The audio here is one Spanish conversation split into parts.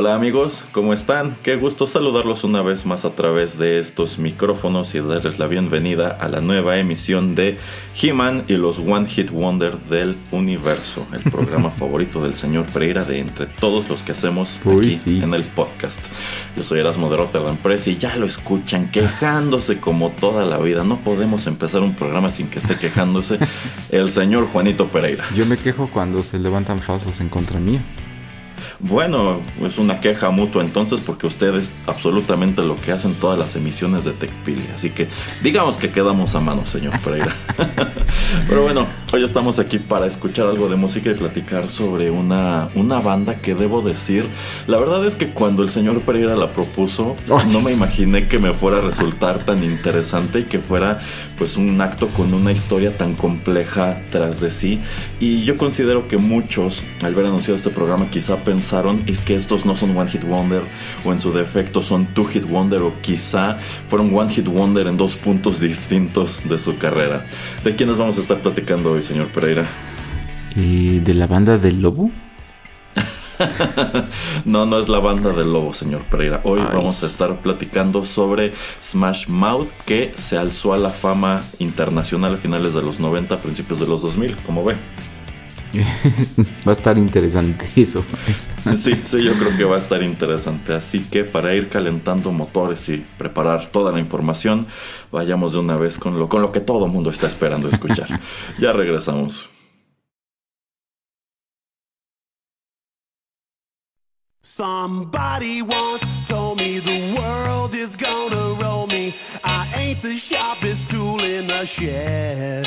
Hola amigos, ¿cómo están? Qué gusto saludarlos una vez más a través de estos micrófonos y darles la bienvenida a la nueva emisión de He-Man y los One Hit Wonder del Universo, el programa favorito del señor Pereira de entre todos los que hacemos Uy, aquí sí. en el podcast. Yo soy Erasmo de Rotterdam Press y ya lo escuchan quejándose como toda la vida. No podemos empezar un programa sin que esté quejándose el señor Juanito Pereira. Yo me quejo cuando se levantan falsos en contra mía. Bueno, es una queja mutua entonces porque ustedes absolutamente lo que hacen todas las emisiones de TechPili. Así que digamos que quedamos a mano, señor Pereira. Pero bueno, hoy estamos aquí para escuchar algo de música y platicar sobre una, una banda que debo decir, la verdad es que cuando el señor Pereira la propuso, Ay, no me imaginé que me fuera a resultar tan interesante y que fuera pues un acto con una historia tan compleja tras de sí. Y yo considero que muchos, al ver anunciado este programa, quizá pensaron es que estos no son One Hit Wonder o en su defecto son Two Hit Wonder o quizá fueron One Hit Wonder en dos puntos distintos de su carrera. ¿De quiénes vamos a estar platicando hoy, señor Pereira? ¿Y de la banda del lobo? No, no es la banda del lobo, señor Pereira. Hoy Ay. vamos a estar platicando sobre Smash Mouth, que se alzó a la fama internacional a finales de los 90, principios de los 2000, como ve. Va a estar interesante eso. Sí, sí, yo creo que va a estar interesante. Así que para ir calentando motores y preparar toda la información, vayamos de una vez con lo, con lo que todo mundo está esperando escuchar. ya regresamos. Somebody once told me the world is gonna roll me. I ain't the sharpest tool in the shed.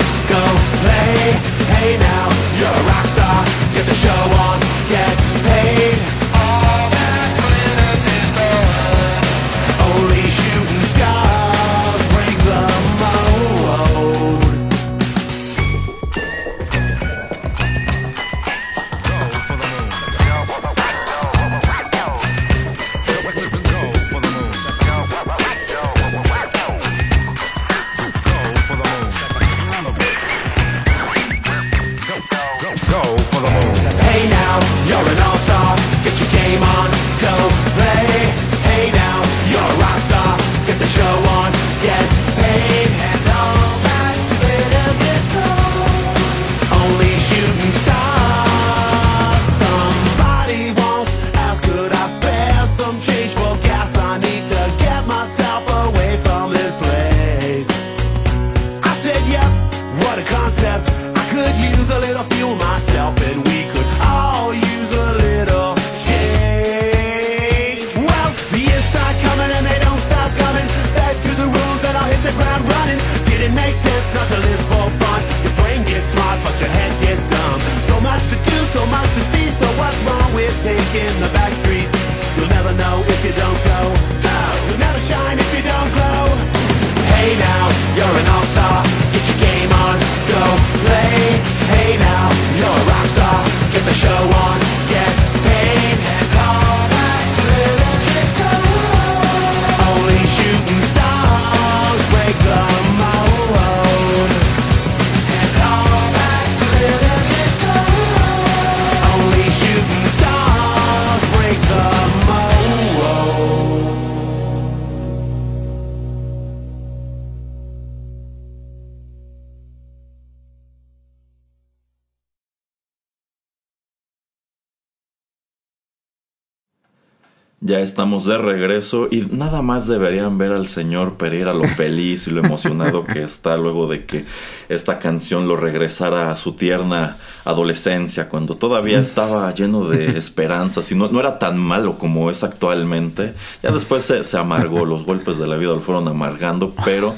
de regreso y nada más deberían ver al señor Pereira lo feliz y lo emocionado que está luego de que esta canción lo regresara a su tierna adolescencia, cuando todavía estaba lleno de esperanzas y no, no era tan malo como es actualmente. Ya después se, se amargó, los golpes de la vida lo fueron amargando, pero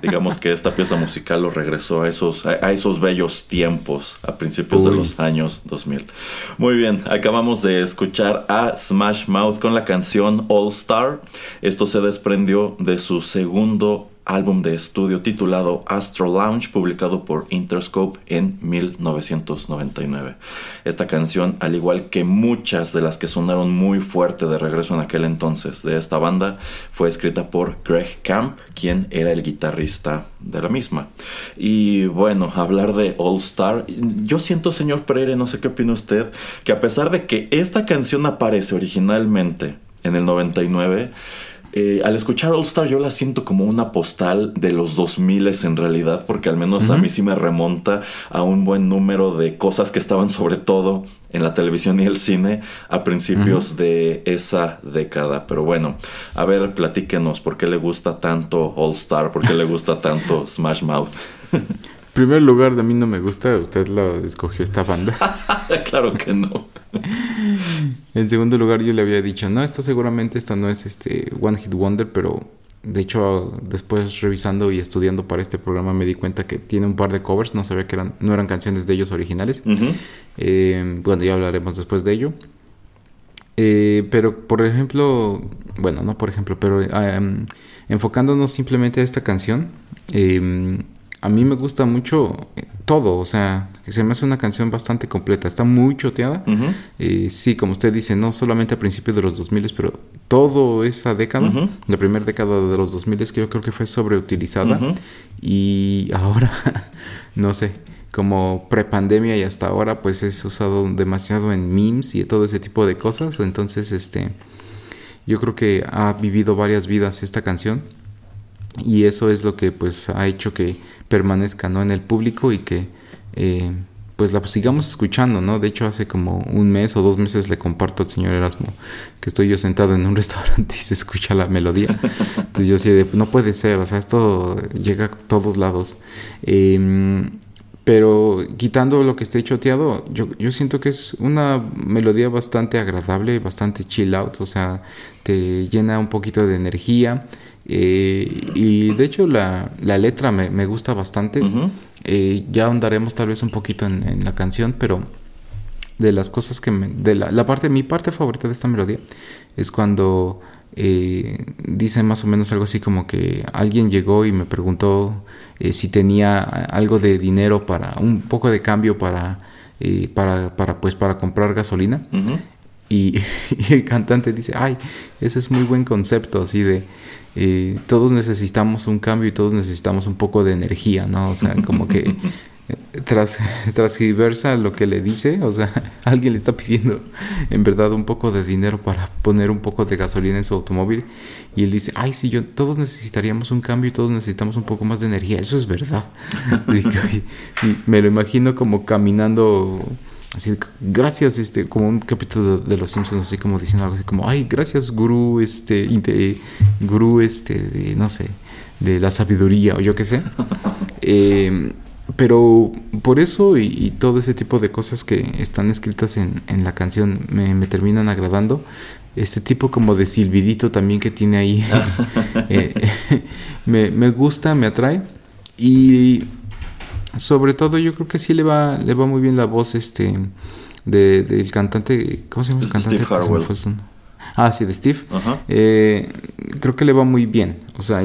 digamos que esta pieza musical lo regresó a esos, a, a esos bellos tiempos a principios de los años 2000. Muy bien, acabamos de escuchar a Smash Mouth con la canción All Star. Esto se desprendió de su segundo álbum de estudio titulado Astro Lounge, publicado por Interscope en 1999. Esta canción, al igual que muchas de las que sonaron muy fuerte de regreso en aquel entonces de esta banda, fue escrita por Greg Camp, quien era el guitarrista de la misma. Y bueno, hablar de All Star, yo siento, señor Pereira, no sé qué opina usted, que a pesar de que esta canción aparece originalmente en el 99, eh, al escuchar All Star yo la siento como una postal de los 2000 en realidad, porque al menos a mí sí me remonta a un buen número de cosas que estaban sobre todo en la televisión y el cine a principios de esa década. Pero bueno, a ver, platíquenos por qué le gusta tanto All Star, por qué le gusta tanto Smash Mouth. Primer lugar, a mí no me gusta. Usted lo escogió esta banda. claro que no. En segundo lugar, yo le había dicho, no, esto seguramente esta no es este One Hit Wonder, pero de hecho, después revisando y estudiando para este programa me di cuenta que tiene un par de covers. No sabía que eran, no eran canciones de ellos originales. Eh, bueno, ya hablaremos después de ello. Eh, pero, por ejemplo, bueno, no por ejemplo, pero em, enfocándonos simplemente a esta canción, em, a mí me gusta mucho eh, todo, o sea, que se me hace una canción bastante completa, está muy choteada. Eh, sí, como usted dice, no solamente a principios de los 2000, pero toda esa década, Ujú. la primera década de los 2000 que yo creo que fue sobreutilizada y ahora, no sé, como prepandemia y hasta ahora, pues es usado demasiado en memes y todo ese tipo de cosas. Entonces, este, yo creo que ha vivido varias vidas esta canción y eso es lo que pues ha hecho que permanezca ¿no? en el público y que eh, pues la sigamos escuchando, ¿no? De hecho hace como un mes o dos meses le comparto al señor Erasmo que estoy yo sentado en un restaurante y se escucha la melodía. Entonces yo así no puede ser, o sea, esto llega a todos lados. Em, pero quitando lo que esté choteado, yo, yo siento que es una melodía bastante agradable, bastante chill out, o sea, te llena un poquito de energía. Eh, y de hecho la, la letra me, me gusta bastante. Eh, ya ahondaremos tal vez un poquito en, en la canción, pero de las cosas que me, de la, la parte, mi parte favorita de esta melodía es cuando eh, dice más o menos algo así como que alguien llegó y me preguntó si tenía algo de dinero para un poco de cambio para para, para pues para comprar gasolina. Y el cantante dice, ay, ese es muy buen concepto, así de, eh, todos necesitamos un cambio y todos necesitamos un poco de energía, ¿no? O sea, como que tras, transgiversa lo que le dice, o sea, alguien le está pidiendo en verdad un poco de dinero para poner un poco de gasolina en su automóvil y él dice, ay, sí, yo, todos necesitaríamos un cambio y todos necesitamos un poco más de energía, eso es verdad. me lo imagino como caminando así gracias este como un capítulo de, los Simpsons así como diciendo algo así como ay gracias gurú este gurú este de, no sé de la sabiduría o yo qué sé eh, pero por eso y, todo ese tipo de cosas que están escritas en, en la canción me, terminan agradando. Este tipo como de silbidito también que tiene ahí eh, me, me, gusta, me atrae. Y sobre todo yo creo que sí le va, le va muy bien la voz este de, del cantante. ¿Cómo se llama el cantante? Steve Harwell. Ah, sí, de Steve. Eh, creo que le va muy bien. O sea,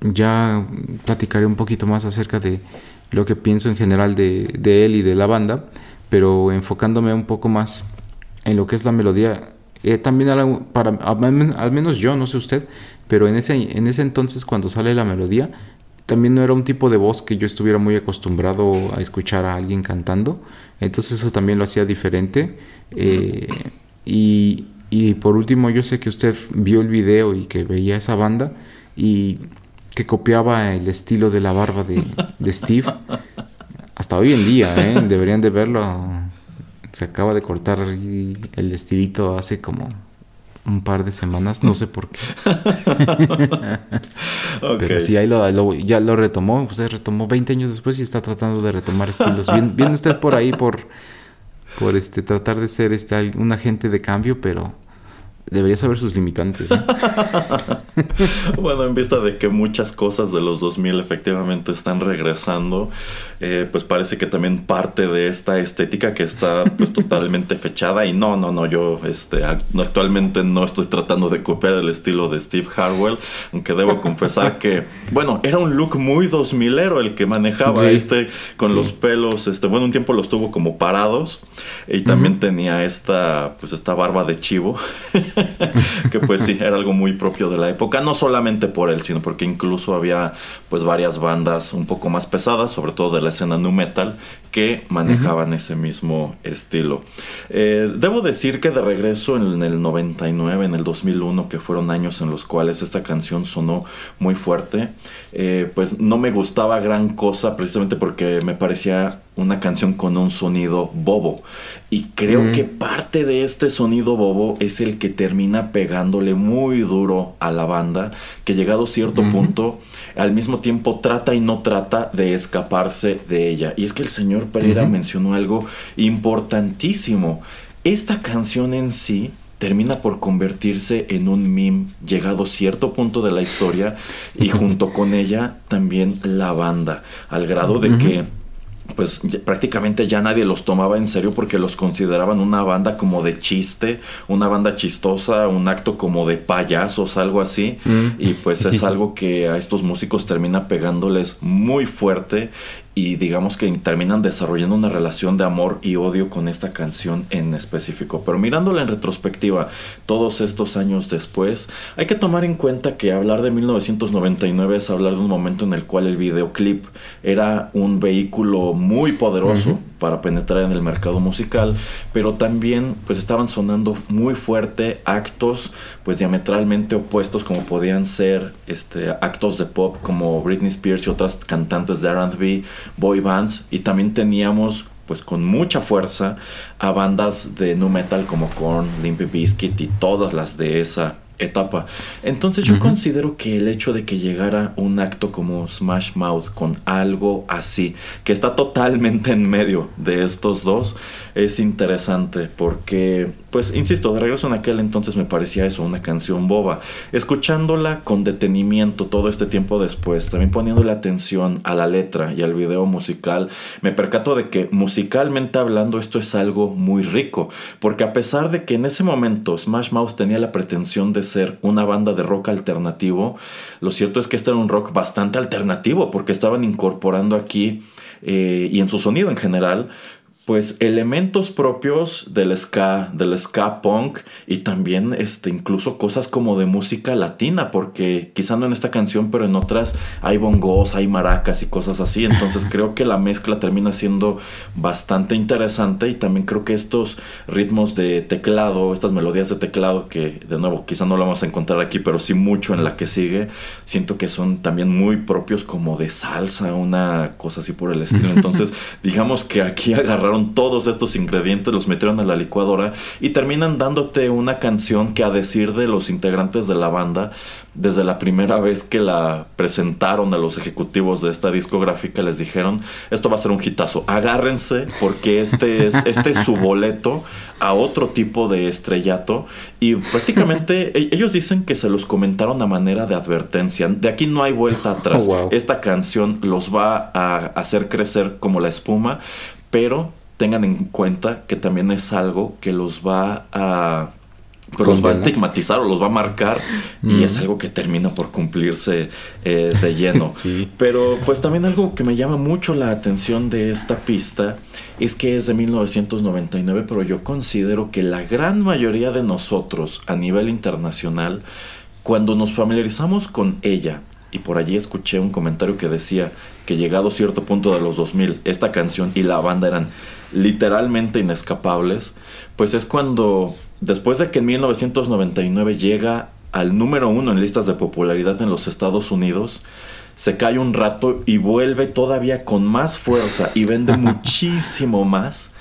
ya platicaré un poquito más acerca de lo que pienso en general de, de, él y de la banda, pero enfocándome un poco más en lo que es la melodía. Eh, también para, al menos yo, no sé usted, pero en ese, en ese entonces cuando sale la melodía, también no era un tipo de voz que yo estuviera muy acostumbrado a escuchar a alguien cantando, entonces eso también lo hacía diferente. Eh, y, y por último, yo sé que usted vio el video y que veía esa banda y que copiaba el estilo de la barba de, Steve. Hasta hoy en día, ¿eh? deberían de verlo. Se acaba de cortar el estilito hace como un par de semanas, no sé por qué. Pero sí, ahí lo, ya lo retomó, pues retomó 20 años después y está tratando de retomar estilos. Viene, usted por ahí por, por este, tratar de ser este, un agente de cambio, pero Debería saber sus limitantes. ¿eh? bueno, en vista de que muchas cosas de los 2000 efectivamente están regresando, eh, pues parece que también parte de esta estética que está pues totalmente fechada y no, no, no, yo este, actualmente no estoy tratando de copiar el estilo de Steve Harwell, aunque debo confesar que, bueno, era un look muy 2000ero el que manejaba este con los pelos, este, bueno, un tiempo los tuvo como parados y también tenía esta, pues esta barba de chivo. que pues sí, era algo muy propio de la época, no solamente por él, sino porque incluso había pues varias bandas un poco más pesadas, sobre todo de la escena nu metal, que manejaban ese mismo estilo. Eh, debo decir que de regreso en el 99, en el 2001, que fueron años en los cuales esta canción sonó muy fuerte, eh, pues no me gustaba gran cosa precisamente porque me parecía una canción con un sonido bobo. Y creo que parte de este sonido bobo es el que termina pegándole muy duro a la banda, que llegado a cierto punto, al mismo tiempo trata y no trata de escaparse de ella. Y es que el señor Pereira mencionó algo importantísimo. Esta canción en sí termina por convertirse en un meme llegado cierto punto de la historia y junto con ella también la banda, al grado de que pues prácticamente ya nadie los tomaba en serio porque los consideraban una banda como de chiste, una banda chistosa, un acto como de payasos, algo así. Mm. Y pues es algo que a estos músicos termina pegándoles muy fuerte y digamos que terminan desarrollando una relación de amor y odio con esta canción en específico. Pero mirándola en retrospectiva, todos estos años después, hay que tomar en cuenta que hablar de 1999 es hablar de un momento en el cual el videoclip era un vehículo muy poderoso para penetrar en el mercado musical, pero también pues estaban sonando muy fuerte actos pues diametralmente opuestos como podían ser este actos de pop como Britney Spears y otras cantantes de R&B, boy bands y también teníamos pues con mucha fuerza a bandas de nu metal como Korn, Limp Bizkit y todas las de esa etapa. Entonces yo considero que el hecho de que llegara un acto como Smash Mouth con algo así, que está totalmente en medio de estos dos, es interesante porque, pues, insisto, de regreso en aquel entonces me parecía eso, una canción boba. Escuchándola con detenimiento todo este tiempo después, también poniéndole atención a la letra y al video musical, me percato de que musicalmente hablando esto es algo muy rico, porque a pesar de que en ese momento Smash Mouth tenía la pretensión de ser una banda de rock alternativo, lo cierto es que este era un rock bastante alternativo, porque estaban incorporando aquí, eh, y en su sonido en general, pues elementos propios del ska, del ska punk y también este incluso cosas como de música latina, porque quizá no en esta canción, pero en otras hay bongos, hay maracas y cosas así, entonces creo que la mezcla termina siendo bastante interesante y también creo que estos ritmos de teclado, estas melodías de teclado que de nuevo quizá no lo vamos a encontrar aquí, pero sí mucho en la que sigue, siento que son también muy propios como de salsa, una cosa así por el estilo, entonces digamos que aquí agarraron todos estos ingredientes, los metieron a la licuadora y terminan dándote una canción que a decir de los integrantes de la banda, desde la primera vez que la presentaron a los ejecutivos de esta discográfica, les dijeron, esto va a ser un hitazo, agárrense porque este es, este es su boleto a otro tipo de estrellato y prácticamente e-, ellos dicen que se los comentaron a manera de advertencia, de aquí no hay vuelta atrás, Oh, wow. esta canción los va a hacer crecer como la espuma, pero tengan en cuenta que también es algo que los va a pues los va a estigmatizar o los va a marcar y es algo que termina por cumplirse eh, de lleno. Sí. Pero pues también algo que me llama mucho la atención de esta pista es que es de 1999, pero yo considero que la gran mayoría de nosotros a nivel internacional, cuando nos familiarizamos con ella, y por allí escuché un comentario que decía que llegado cierto punto de los 2000, esta canción y la banda eran literalmente inescapables, pues es cuando, después de que en 1999 llega al número uno en listas de popularidad en los Estados Unidos, se cae un rato y vuelve todavía con más fuerza y vende muchísimo más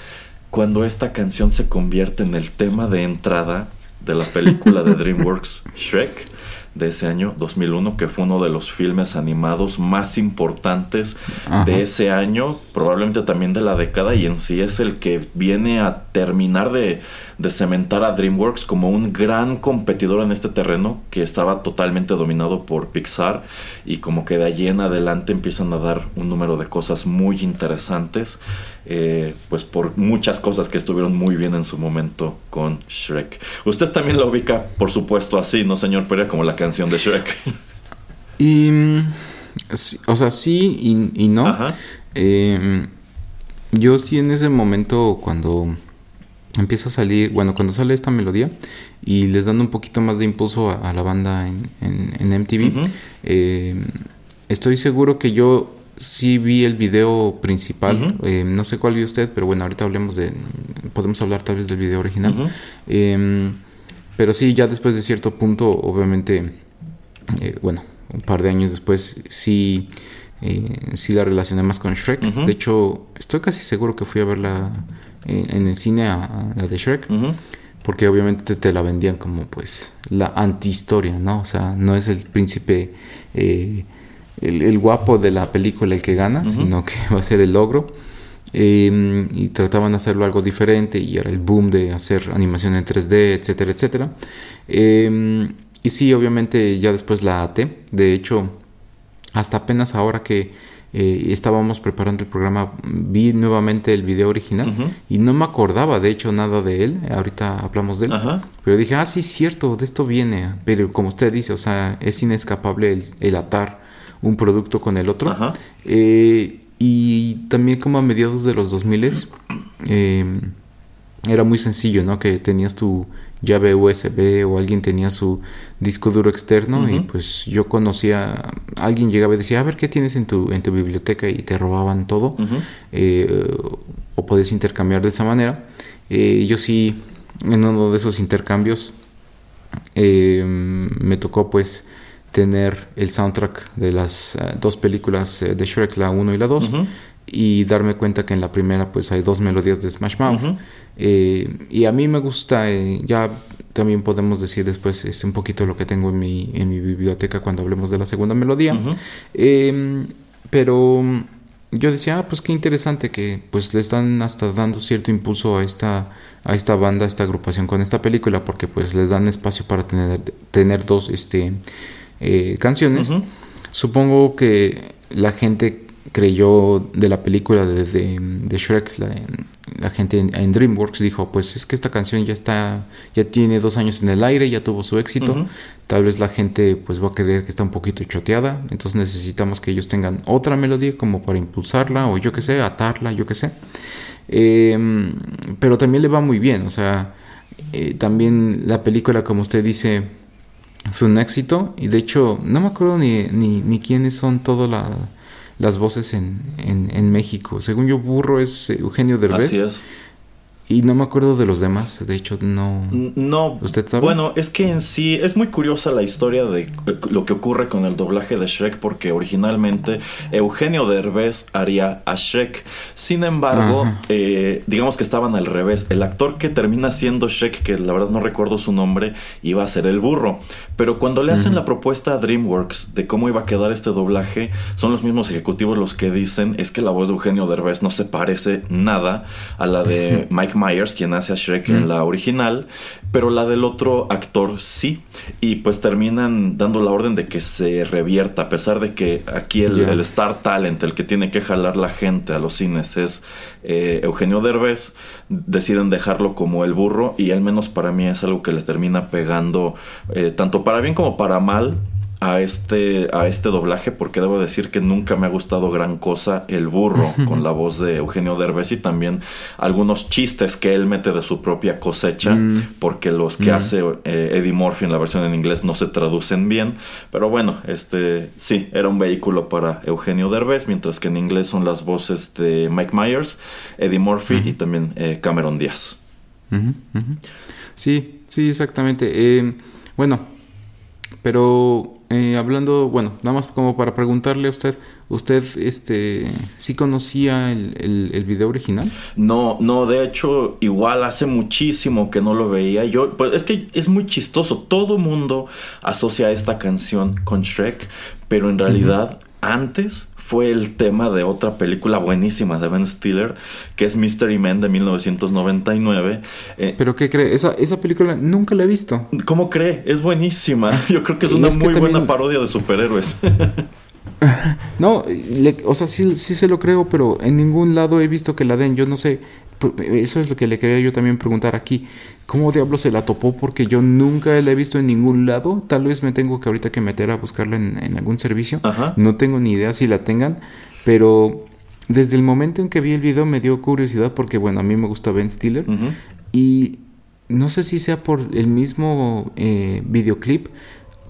cuando esta canción se convierte en el tema de entrada de la película de DreamWorks Shrek de ese año 2001 que fue uno de los filmes animados más importantes Ajá. de ese año probablemente también de la década y en sí es el que viene a terminar de, de cementar a DreamWorks como un gran competidor en este terreno que estaba totalmente dominado por Pixar y como que de allí en adelante empiezan a dar un número de cosas muy interesantes eh, pues por muchas cosas que estuvieron muy bien en su momento con Shrek. Usted también la ubica por supuesto así, ¿no señor Perea? Como la canción de Shrek. Y, o sea, sí y, y no. Ajá. Eh, yo sí en ese momento cuando empieza a salir, bueno, cuando sale esta melodía y les dan un poquito más de impulso a, a la banda en, en- en MTV, eh, estoy seguro que yo sí vi el video principal, eh, no sé cuál vio usted, pero bueno, ahorita hablemos de, podemos hablar tal vez del video original. Eh, pero sí, ya después de cierto punto, obviamente, eh, bueno, un par de años después, sí, sí la relacioné más con Shrek. De hecho, estoy casi seguro que fui a verla en, en el cine, a, la de Shrek, porque obviamente te, te la vendían como pues la antihistoria, ¿no? O sea, no es el príncipe, eh, el, el guapo de la película el que gana, sino que va a ser el logro. Eh, y trataban de hacerlo algo diferente y era el boom de hacer animación en 3D, etcétera, etcétera. Eh, y sí, obviamente ya después la até. De hecho, hasta apenas ahora que eh, estábamos preparando el programa, vi nuevamente el video original y no me acordaba de hecho nada de él. Ahorita hablamos de él. Pero dije, ah, sí, cierto, de esto viene. Pero como usted dice, o sea, es inescapable el, el atar un producto con el otro. Eh, y también como a mediados de los 2000 eh, era muy sencillo, ¿no? Que tenías tu llave USB o alguien tenía su disco duro externo y pues yo conocía, alguien llegaba y decía, a ver qué tienes en tu, en tu biblioteca y te robaban todo eh, o podías intercambiar de esa manera. Eh, yo sí, en uno de esos intercambios, eh, me tocó pues tener el soundtrack de las eh, dos películas de Shrek, la 1 y la 2, Ujú. Y darme cuenta que en la primera pues hay dos melodías de Smash Mouth. Eh, y a mí me gusta, eh, ya también podemos decir después, es un poquito lo que tengo en mi, en mi biblioteca cuando hablemos de la segunda melodía. Eh, pero yo decía, ah, pues qué interesante que pues le están hasta dando cierto impulso a esta, a esta banda, a esta agrupación con esta película, porque pues les dan espacio para tener, tener dos este, eh, canciones. Supongo que la gente creyó de la película de, de, de Shrek, la, la gente en, en, DreamWorks dijo, pues es que esta canción ya está, ya tiene dos años en el aire, ya tuvo su éxito, uh -huh. tal vez la gente pues va a creer que está un poquito choteada, entonces necesitamos que ellos tengan otra melodía como para impulsarla o yo que sé, atarla, yo que sé. Eh, pero también le va muy bien, o sea, eh, también la película, como usted dice, fue un éxito y de hecho no me acuerdo ni, ni, ni quiénes son todas la, las voces en, en, México. Según yo, Burro es Eugenio Derbez. Así. Y no me acuerdo de los demás, de hecho no... No, ¿usted sabe? Bueno, es que en sí es muy curiosa la historia de lo que ocurre con el doblaje de Shrek porque originalmente Eugenio Derbez haría a Shrek. Sin embargo, eh, digamos que estaban al revés. El actor que termina siendo Shrek, que la verdad no recuerdo su nombre, iba a ser el burro. Pero cuando le hacen uh -huh. la propuesta a DreamWorks de cómo iba a quedar este doblaje, son los mismos ejecutivos los que dicen es que la voz de Eugenio Derbez no se parece nada a la de Mike Myers, quien hace a Shrek mm. en la original, pero la del otro actor sí. Y pues terminan dando la orden de que se revierta, a pesar de que aquí el, yeah. el Star Talent, el que tiene que jalar la gente a los cines es eh, Eugenio Derbez, deciden dejarlo como el burro y al menos para mí es algo que le termina pegando eh, tanto para bien como para mal a este, a este doblaje porque debo decir que nunca me ha gustado gran cosa el burro con la voz de Eugenio Derbez y también algunos chistes que él mete de su propia cosecha mm. porque los que mm. hace eh, Eddie Murphy en la versión en inglés no se traducen bien. Pero bueno este sí era un vehículo para Eugenio Derbez mientras que en inglés son las voces de Mike Myers Eddie Murphy mm y también eh, Cameron Díaz. Sí sí exactamente. Eh, bueno pero eh, hablando, bueno, nada más como para preguntarle a usted, ¿usted este sí conocía el, el, el, video original? No, no, de hecho, igual hace muchísimo que no lo veía. Yo, pues es que es muy chistoso. Todo mundo asocia esta canción con Shrek, pero en realidad, uh -huh. antes fue el tema de otra película buenísima de Ben Stiller, que es Mystery Man de 1999. Eh, ¿Pero qué cree? Esa, esa película nunca la he visto. ¿Cómo cree? Es buenísima. Yo creo que es una es muy también... buena parodia de superhéroes. no, le, o sea, sí, sí se lo creo, pero en ningún lado he visto que la den. Yo no sé, eso es lo que le quería yo también preguntar aquí. ¿Cómo diablos se la topó? Porque yo nunca la he visto en ningún lado. Tal vez me tengo que ahorita que meter a buscarla en, en algún servicio. Ajá. No tengo ni idea si la tengan. Pero desde el momento en que vi el video me dio curiosidad porque, bueno, a mí me gusta Ben Stiller. Uh -huh. Y no sé si sea por el mismo eh, videoclip,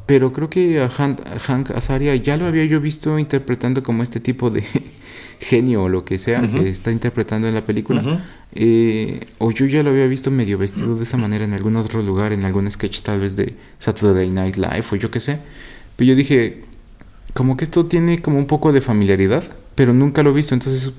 pero creo que a Hank, a Hank Azaria ya lo había yo visto interpretando como este tipo de genio o lo que sea uh -huh. que está interpretando en la película. Uh -huh. eh, o yo ya lo había visto medio vestido de esa manera en algún otro lugar, en algún sketch tal vez de Saturday Night Live o yo qué sé. Pero yo dije, como que esto tiene como un poco de familiaridad, pero nunca lo he visto. Entonces,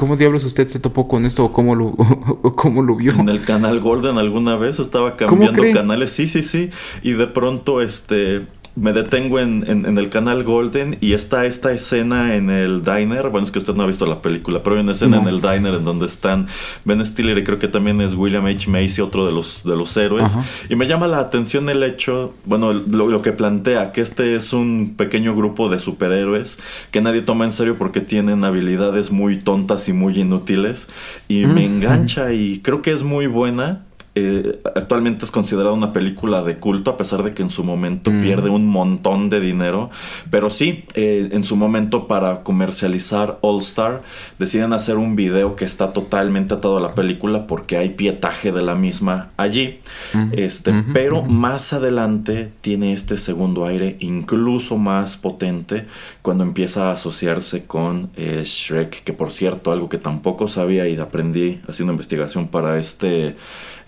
¿Cómo diablos usted se topó con esto o cómo lo, o cómo lo vio? En el canal Golden alguna vez estaba cambiando canales, sí, sí, sí. Y de pronto, este, me detengo en, en, en, el canal Golden y está esta escena en el diner. Bueno, es que usted no ha visto la película, pero hay una escena no. en el diner en donde están Ben Stiller y creo que también es William H. Macy, otro de los, de los héroes. Ajá. Y me llama la atención el hecho, bueno, lo, lo, que plantea, que este es un pequeño grupo de superhéroes que nadie toma en serio porque tienen habilidades muy tontas y muy inútiles. Y mm. me engancha y creo que es muy buena eh, actualmente es considerada una película de culto a pesar de que en su momento mm. pierde un montón de dinero pero sí eh, en su momento para comercializar All Star deciden hacer un video que está totalmente atado a la película porque hay pietaje de la misma allí mm. este mm -hmm. pero más adelante tiene este segundo aire incluso más potente cuando empieza a asociarse con eh, Shrek que por cierto algo que tampoco sabía y aprendí haciendo investigación para este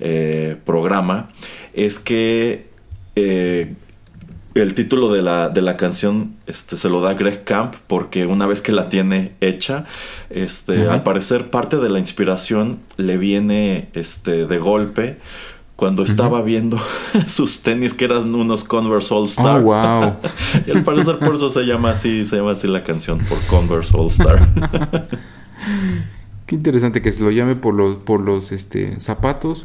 eh, programa es que eh, el título de la, de la canción este, se lo da Greg Camp porque una vez que la tiene hecha, este, uh -huh. al parecer parte de la inspiración le viene este, de golpe cuando estaba uh -huh. viendo sus tenis que eran unos Converse All Star. Oh, wow. y al parecer por eso se llama así, se llama así la canción, por Converse All Star. Qué interesante que se lo llame por los, por los este, zapatos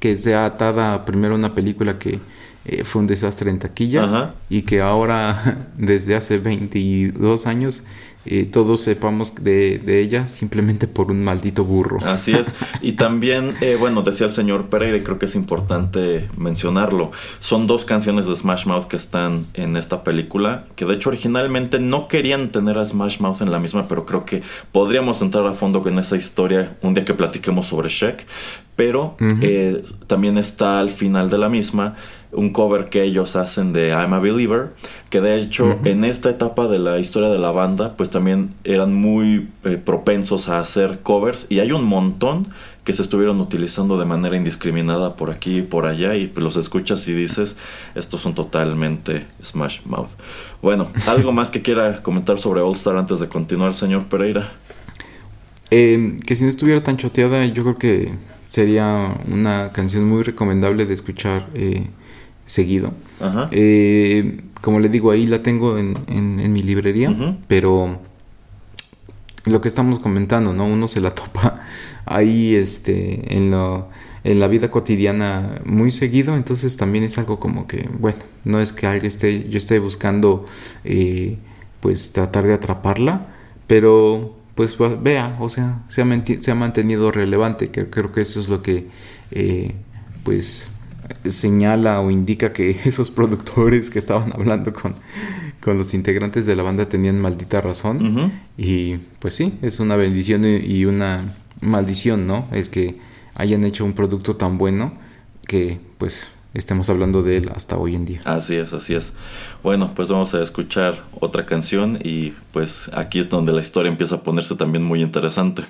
que sea atada primero a una película que eh, fue un desastre en taquilla Ajá. y que ahora desde hace 22 años eh, todos sepamos de, de, ella simplemente por un maldito burro. Así es. Y también, eh, bueno, decía el señor Pereira, y creo que es importante mencionarlo. Son dos canciones de Smash Mouth que están en esta película, que de hecho originalmente no querían tener a Smash Mouth en la misma, pero creo que podríamos entrar a fondo con esa historia un día que platiquemos sobre Shek. Pero eh, también está al final de la misma un cover que ellos hacen de I'm a Believer, que de hecho en esta etapa de la historia de la banda, pues también eran muy eh, propensos a hacer covers y hay un montón que se estuvieron utilizando de manera indiscriminada por aquí y por allá y los escuchas y dices, estos son totalmente Smash Mouth. Bueno, ¿algo más que quiera comentar sobre All Star antes de continuar, señor Pereira? Eh, que si no estuviera tan choteada, yo creo que sería una canción muy recomendable de escuchar eh, seguido. Eh, como le digo, ahí la tengo en, en, mi librería, pero lo que estamos comentando, ¿no? Uno se la topa ahí este, en, lo, en la vida cotidiana muy seguido, entonces también es algo como que, bueno, no es que alguien esté, yo esté buscando eh, pues tratar de atraparla, pero pues vea, o sea, se ha, se ha mantenido relevante, que creo que eso es lo que eh, pues señala o indica que esos productores que estaban hablando con, con los integrantes de la banda tenían maldita razón. Y pues sí, es una bendición y una maldición, ¿no? El que hayan hecho un producto tan bueno que pues estemos hablando de él hasta hoy en día. Así es, así es. Bueno, pues vamos a escuchar otra canción y pues aquí es donde la historia empieza a ponerse también muy interesante.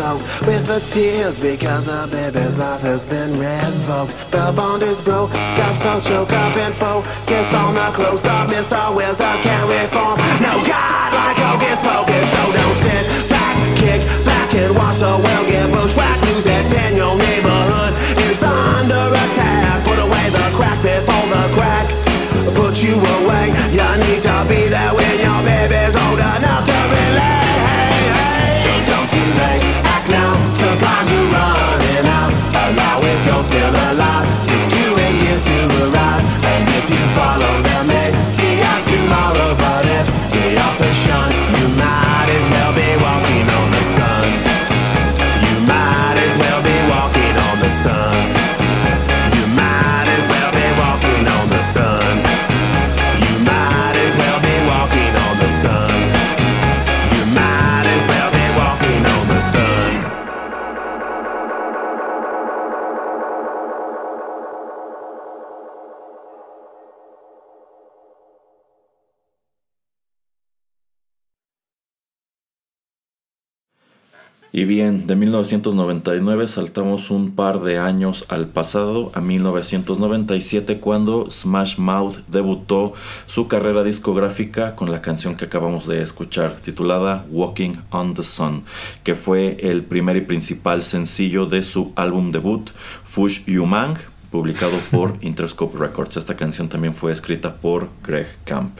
Soaked with the tears because a baby's life has been revoked. The bond is broke, got so choked up and focus on the close up. Mr. Wilson can't reform. No God like hocus pocus, so don't sit back, kick back and watch the world get bushwhacked. News that's in your neighborhood is under attack. Put away the crack before the crack put you away. You need to be there when Y bien, de 1999 saltamos un par de años al pasado, a 1997, cuando Smash Mouth debutó su carrera discográfica con la canción que acabamos de escuchar, titulada Walking on the Sun, que fue el primer y principal sencillo de su álbum debut, Fush Yumang, publicado por Interscope Records. Esta canción también fue escrita por Greg Camp.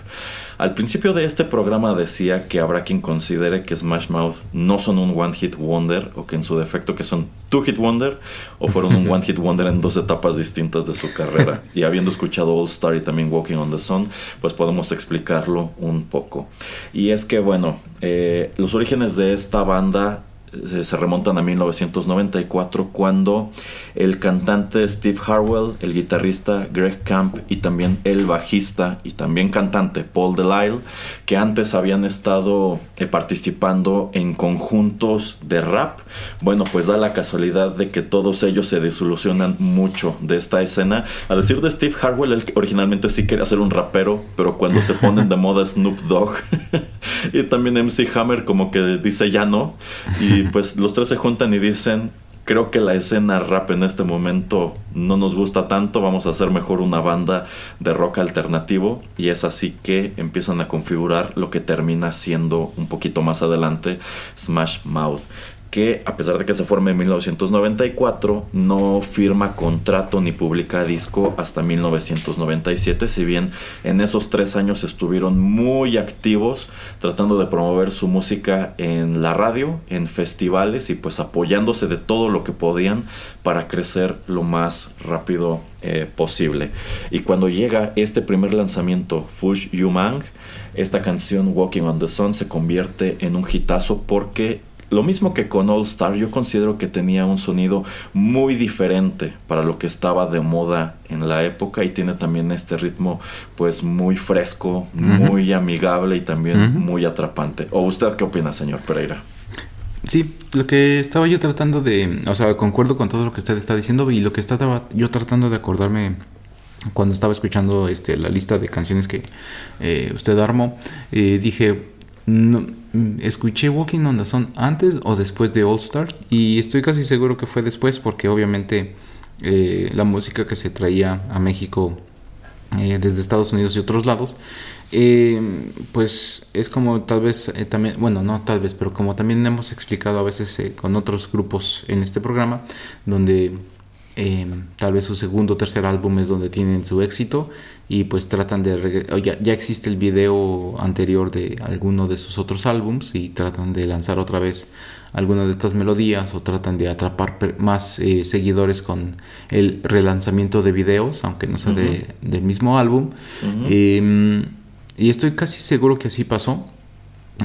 Al principio de este programa decía que habrá quien considere que Smash Mouth no son un One Hit Wonder o que en su defecto que son Two Hit Wonder o fueron un One Hit Wonder en dos etapas distintas de su carrera. Y habiendo escuchado All Star y también Walking on the Sun, pues podemos explicarlo un poco. Y es que bueno, eh, los orígenes de esta banda se remontan a 1994 cuando el cantante Steve Harwell, el guitarrista Greg Camp y también el bajista y también cantante Paul Delisle, que antes habían estado eh, participando en conjuntos de rap, bueno pues da la casualidad de que todos ellos se desilusionan mucho de esta escena. A decir de Steve Harwell, él originalmente sí quería ser un rapero, pero cuando se ponen de moda Snoop Dogg y también MC Hammer como que dice ya no y y pues los tres se juntan y dicen, creo que la escena rap en este momento no nos gusta tanto, vamos a hacer mejor una banda de rock alternativo y es así que empiezan a configurar lo que termina siendo un poquito más adelante Smash Mouth que a pesar de que se forme en 1994, no firma contrato ni publica disco hasta 1997, si bien en esos tres años estuvieron muy activos tratando de promover su música en la radio, en festivales y pues apoyándose de todo lo que podían para crecer lo más rápido eh, posible. Y cuando llega este primer lanzamiento, Fush Yumang, esta canción Walking on the Sun se convierte en un hitazo porque lo mismo que con All Star, yo considero que tenía un sonido muy diferente para lo que estaba de moda en la época y tiene también este ritmo pues muy fresco, muy amigable y también muy atrapante. ¿O usted qué opina, señor Pereira? Sí, lo que estaba yo tratando de, o sea, concuerdo con todo lo que usted está diciendo y lo que estaba yo tratando de acordarme cuando estaba escuchando este, la lista de canciones que eh, usted armó, eh, dije, no, escuché Walking on the Sun antes o después de All Star y estoy casi seguro que fue después porque obviamente eh, la música que se traía a México eh, desde Estados Unidos y otros lados eh, pues es como tal vez también bueno no tal vez pero como también hemos explicado a veces con otros grupos en este programa donde tal vez su segundo o tercer álbum es donde tienen su éxito y pues tratan de ya, ya, existe el video anterior de alguno de sus otros álbums y tratan de lanzar otra vez alguna de estas melodías o tratan de atrapar más eh, seguidores con el relanzamiento de videos aunque no sea del mismo álbum. Em, y estoy casi seguro que así pasó.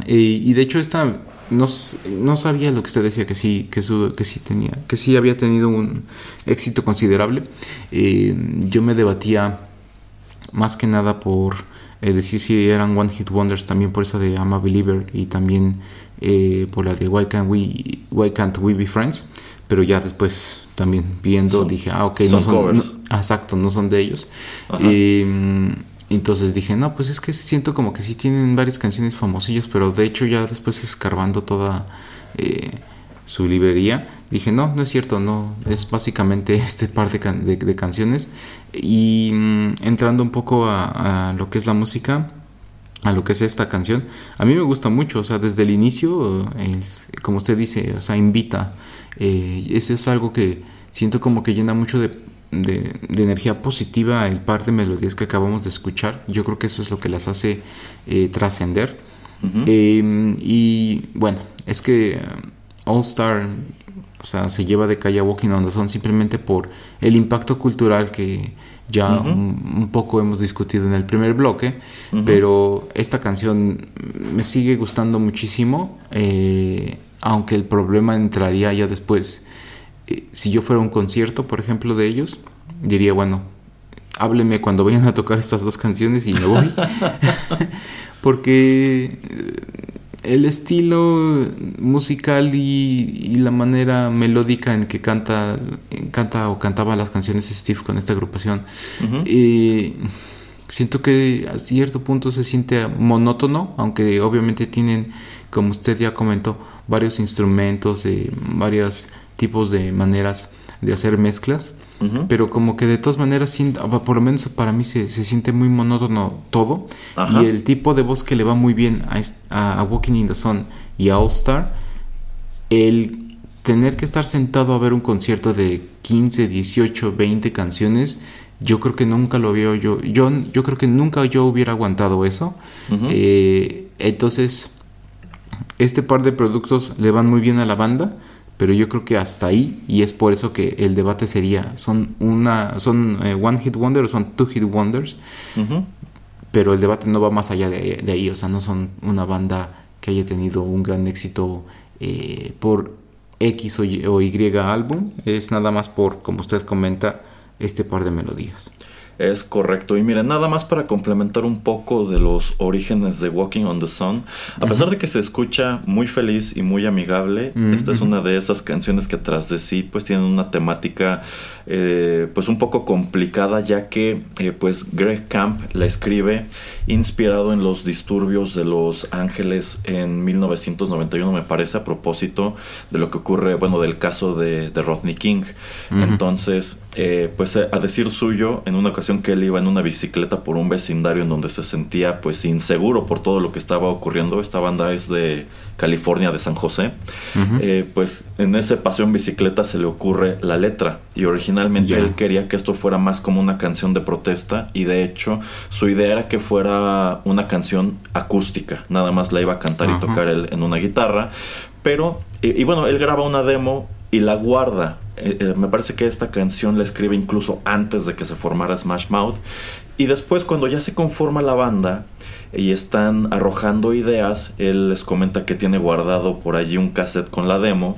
Eh, y de hecho esta no, no, sabía lo que usted decía que sí que, su, que sí tenía que sí había tenido un éxito considerable. Em, yo me debatía más que nada por eh, decir si eran One Hit Wonders, también por esa de I'm a Believer y también eh, por la de Why Can't We, Why Can't We Be Friends, pero ya después también viendo dije, ah, ok, no son, exacto, no son de ellos. Em, entonces dije, no, pues es que siento como que sí tienen varias canciones famosillas, pero de hecho ya después escarbando toda eh, su librería, dije, no, no es cierto, no, es básicamente este par de, canciones. Y mm, entrando un poco a, lo que es la música, a lo que es esta canción, a mí me gusta mucho, o sea, desde el inicio, es, como usted dice, o sea, invita. Eh, ese es algo que siento como que llena mucho de, energía positiva el par de melodías que acabamos de escuchar. Yo creo que eso es lo que las hace eh, trascender. Em, y bueno, es que All Star o sea, se lleva de calle a Walking on the Sun simplemente por el impacto cultural que ya un, poco hemos discutido en el primer bloque, pero esta canción me sigue gustando muchísimo, eh, aunque el problema entraría ya después. Eh, si yo fuera a un concierto, por ejemplo, de ellos, diría, bueno, hábleme cuando vayan a tocar estas dos canciones y me voy. Porque el estilo musical y, la manera melódica en que canta, canta o cantaba las canciones Steve con esta agrupación, eh, siento que a cierto punto se siente monótono, aunque obviamente tienen, como usted ya comentó, varios instrumentos, de varios tipos de maneras de hacer mezclas. Pero como que de todas maneras, ah, por lo menos para mí se, se siente muy monótono todo. Ajá. Y el tipo de voz que le va muy bien a, a- Walking in the Sun y a All Star, el tener que estar sentado a ver un concierto de 15, 18, 20 canciones, yo creo que nunca lo había yo. Yo, yo creo que nunca yo hubiera aguantado eso. Eh, entonces, este par de productos le van muy bien a la banda, pero yo creo que hasta ahí, y es por eso que el debate sería, ¿son una son eh, one hit wonder o son two hit wonders? Pero el debate no va más allá de, de ahí, o sea, no son una banda que haya tenido un gran éxito eh, por X o y, o Y álbum, es nada más por, como usted comenta, este par de melodías. Es correcto. Y miren, nada más para complementar un poco de los orígenes de Walking on the Sun. A pesar de que se escucha muy feliz y muy amigable, Ujú, esta es una de esas canciones que tras de sí pues tienen una temática eh, pues un poco complicada ya que eh, pues Greg Camp la escribe inspirado en los disturbios de Los Ángeles en 1991 me parece a propósito de lo que ocurre, bueno, del caso de, de Rodney King. Entonces, eh, pues eh, a decir suyo, en una ocasión que él iba en una bicicleta por un vecindario en donde se sentía pues inseguro por todo lo que estaba ocurriendo, esta banda es de California, de San José, eh, pues en ese paseo en bicicleta se le ocurre la letra. Y originalmente él quería que esto fuera más como una canción de protesta. Y de hecho su idea era que fuera una canción acústica, nada más la iba a cantar y tocar él en una guitarra, pero y, y bueno, él graba una demo y la guarda. Eh, eh, me parece que esta canción la escribe incluso antes de que se formara Smash Mouth y después cuando ya se conforma la banda y están arrojando ideas, él les comenta que tiene guardado por allí un cassette con la demo.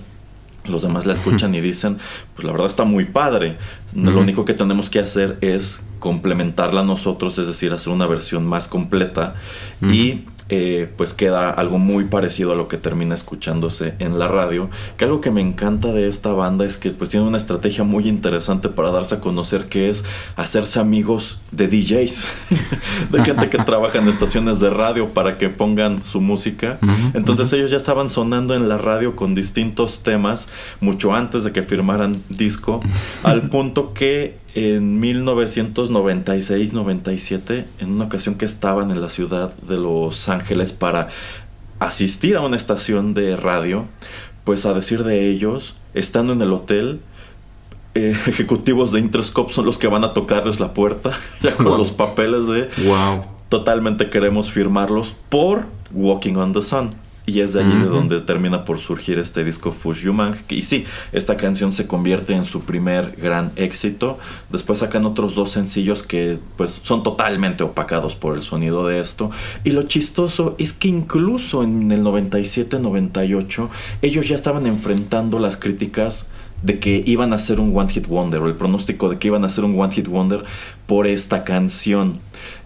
Los demás la escuchan y dicen, pues la verdad está muy padre. Lo único que tenemos que hacer es complementarla nosotros, es decir, hacer una versión más completa. Y eh, pues queda algo muy parecido a lo que termina escuchándose en la radio. Que algo que me encanta de esta banda es que pues tiene una estrategia muy interesante para darse a conocer que es hacerse amigos de DJs, de gente que trabaja en estaciones de radio para que pongan su música. Entonces ellos ya estaban sonando en la radio con distintos temas mucho antes de que firmaran disco, al punto que en 1996-97, en una ocasión que estaban en la ciudad de Los Ángeles para asistir a una estación de radio, pues a decir de ellos, estando en el hotel, eh, ejecutivos de Interscope son los que van a tocarles la puerta, ya con Wow. los papeles de Wow. totalmente queremos firmarlos por Walking on the Sun. Y es de allí de donde termina por surgir este disco Fush Mang. Y sí, esta canción se convierte en su primer gran éxito. Después sacan otros dos sencillos que pues son totalmente opacados por el sonido de esto. Y lo chistoso es que incluso en el 97-98 ellos ya estaban enfrentando las críticas de que iban a ser un One Hit Wonder o el pronóstico de que iban a ser un One Hit Wonder por esta canción.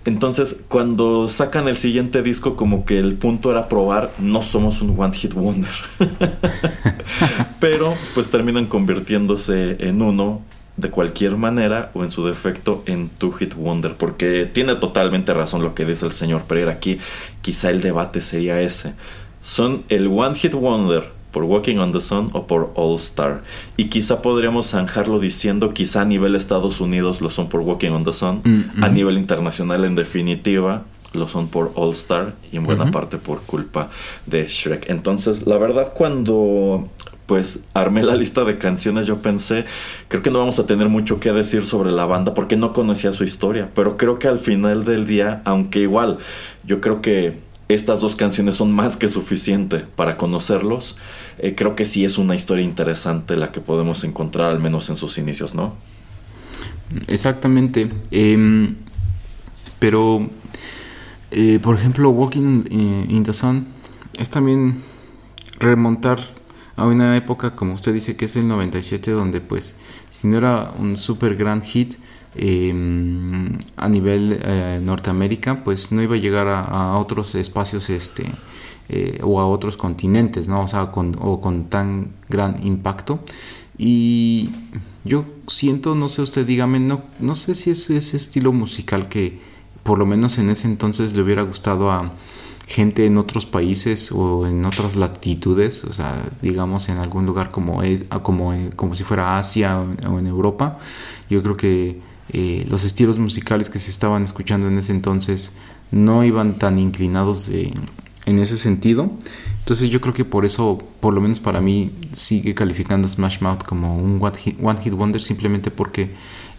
Entonces, cuando sacan el siguiente disco, como que el punto era probar, no somos un One Hit Wonder. Pero pues terminan convirtiéndose en uno de cualquier manera o en su defecto en Two Hit Wonder. Porque tiene totalmente razón lo que dice el señor Pereira aquí. Quizá el debate sería ese. Son el One Hit Wonder por Walking on the Sun o por All Star. Y quizá podríamos zanjarlo diciendo, quizá a nivel Estados Unidos lo son por Walking on the Sun, Mm, a mm. nivel internacional en definitiva lo son por All Star y en buena parte por culpa de Shrek. Entonces, la verdad cuando pues armé la lista de canciones yo pensé, creo que no vamos a tener mucho que decir sobre la banda porque no conocía su historia, pero creo que al final del día, aunque igual yo creo que estas dos canciones son más que suficiente para conocerlos. Eh, creo que sí es una historia interesante la que podemos encontrar, al menos en sus inicios, ¿no? Exactamente. Em, pero, eh, por ejemplo, Walking eh, in the Sun es también remontar a una época, como usted dice, que es el 97, donde pues, si no era un super gran hit em, a nivel Norteamérica, pues no iba a llegar a, a otros espacios este eh, o a otros continentes, ¿no? O sea, con, tan gran impacto. Y yo siento, no sé usted, dígame, no, sé si es ese estilo musical que por lo menos en ese entonces le hubiera gustado a gente en otros países o en otras latitudes, o sea, digamos en algún lugar como, como, como si fuera Asia o en Europa, yo creo que eh, los estilos musicales que se estaban escuchando en ese entonces no iban tan inclinados en ese sentido. Entonces yo creo que por eso, por lo menos para mí, sigue calificando Smash Mouth como un One Hit, one hit Wonder simplemente porque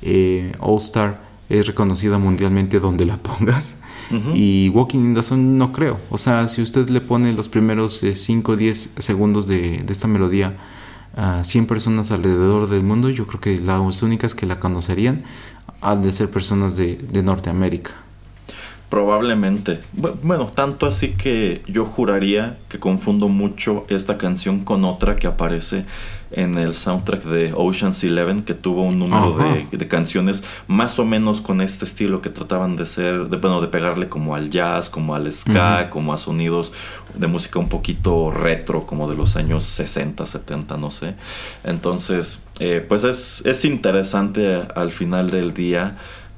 eh, All Star es reconocida mundialmente donde la pongas. Y Walking in the Sun no creo. O sea, si usted le pone los primeros 5 o 10 segundos de, esta melodía a 100 personas alrededor del mundo, yo creo que las únicas que la conocerían han de ser personas de, de Norteamérica. Probablemente. Bueno, tanto así que yo juraría que confundo mucho esta canción con otra que aparece en el soundtrack de Ocean's Eleven, que tuvo un número de, canciones más o menos con este estilo que trataban de ser, de, bueno, de pegarle como al jazz, como al ska, como a sonidos de música un poquito retro, como de los años 60, 70, no sé. Entonces, eh, pues es, es interesante al final del día,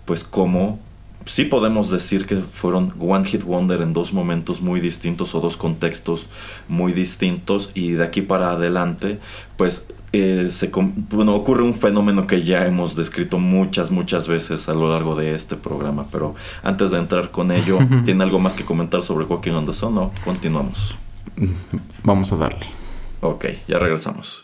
pues cómo sí podemos decir que fueron One Hit Wonder en dos momentos muy distintos o dos contextos muy distintos y de aquí para adelante pues eh, se, bueno, ocurre un fenómeno que ya hemos descrito muchas, muchas veces a lo largo de este programa, pero antes de entrar con ello, ¿tiene algo más que comentar sobre Walking on the Sun o continuamos? Vamos a darle. Ok, ya regresamos.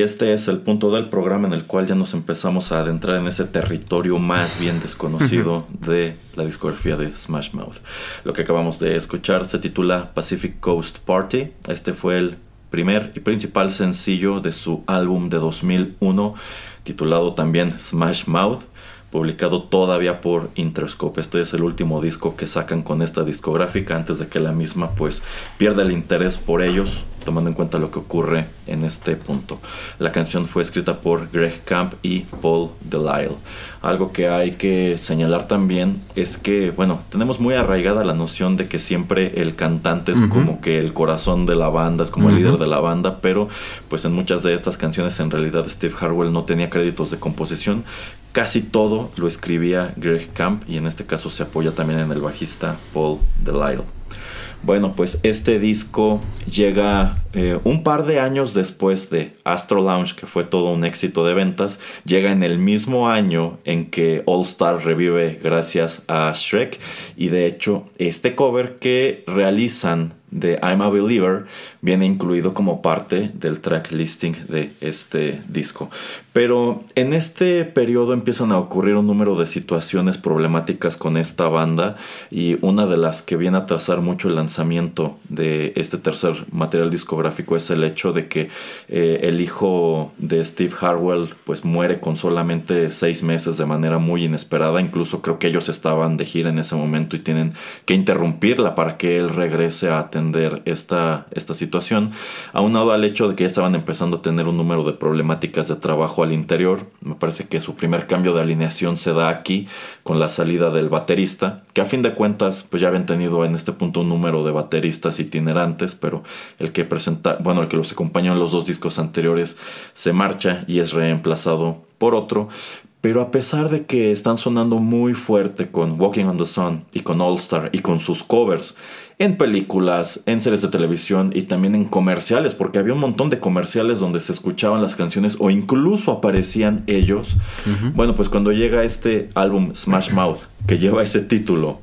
Y este es el punto del programa en el cual ya nos empezamos a adentrar en ese territorio más bien desconocido de la discografía de Smash Mouth. Lo que acabamos de escuchar se titula Pacific Coast Party. Este fue el primer y principal sencillo de su álbum de 2001 titulado también Smash Mouth. Publicado todavía por Interscope. Este es el último disco que sacan con esta discográfica antes de que la misma pues pierda el interés por ellos, tomando en cuenta lo que ocurre en este punto. La canción fue escrita por Greg Camp y Paul Delisle. Algo que hay que señalar también es que, bueno, tenemos muy arraigada la noción de que siempre el cantante es como que el corazón de la banda, es como el líder de la banda, pero pues en muchas de estas canciones en realidad Steve Harwell no tenía créditos de composición, casi todo lo escribía Greg Camp y en este caso se apoya también en el bajista Paul Delisle. Bueno, pues este disco llega eh, un par de años después de Astro Lounge, que fue todo un éxito de ventas. Llega en el mismo año en que All Star revive gracias a Shrek. Y de hecho, este cover que realizan de I'm a Believer viene incluido como parte del track listing de este disco. Pero en este periodo empiezan a ocurrir un número de situaciones problemáticas con esta banda y una de las que viene a trazar mucho el lanzamiento de este tercer material discográfico es el hecho de que eh, el hijo de Steve Harwell pues muere con solamente seis meses de manera muy inesperada. Incluso creo que ellos estaban de gira en ese momento y tienen que interrumpirla para que él regrese a atender esta, esta situación. Aunado al hecho de que ya estaban empezando a tener un número de problemáticas de trabajo al interior. Me parece que su primer cambio de alineación se da aquí con la salida del baterista, que a fin de cuentas pues ya habían tenido en este punto un número de bateristas itinerantes, pero el que presenta, bueno, el que los acompañó en los dos discos anteriores se marcha y es reemplazado por otro. Pero a pesar de que están sonando muy fuerte con Walking on the Sun y con All Star y con sus covers en películas, en series de televisión y también en comerciales, porque había un montón de comerciales donde se escuchaban las canciones o incluso aparecían ellos. Bueno, pues cuando llega este álbum Smash Mouth, que lleva ese título,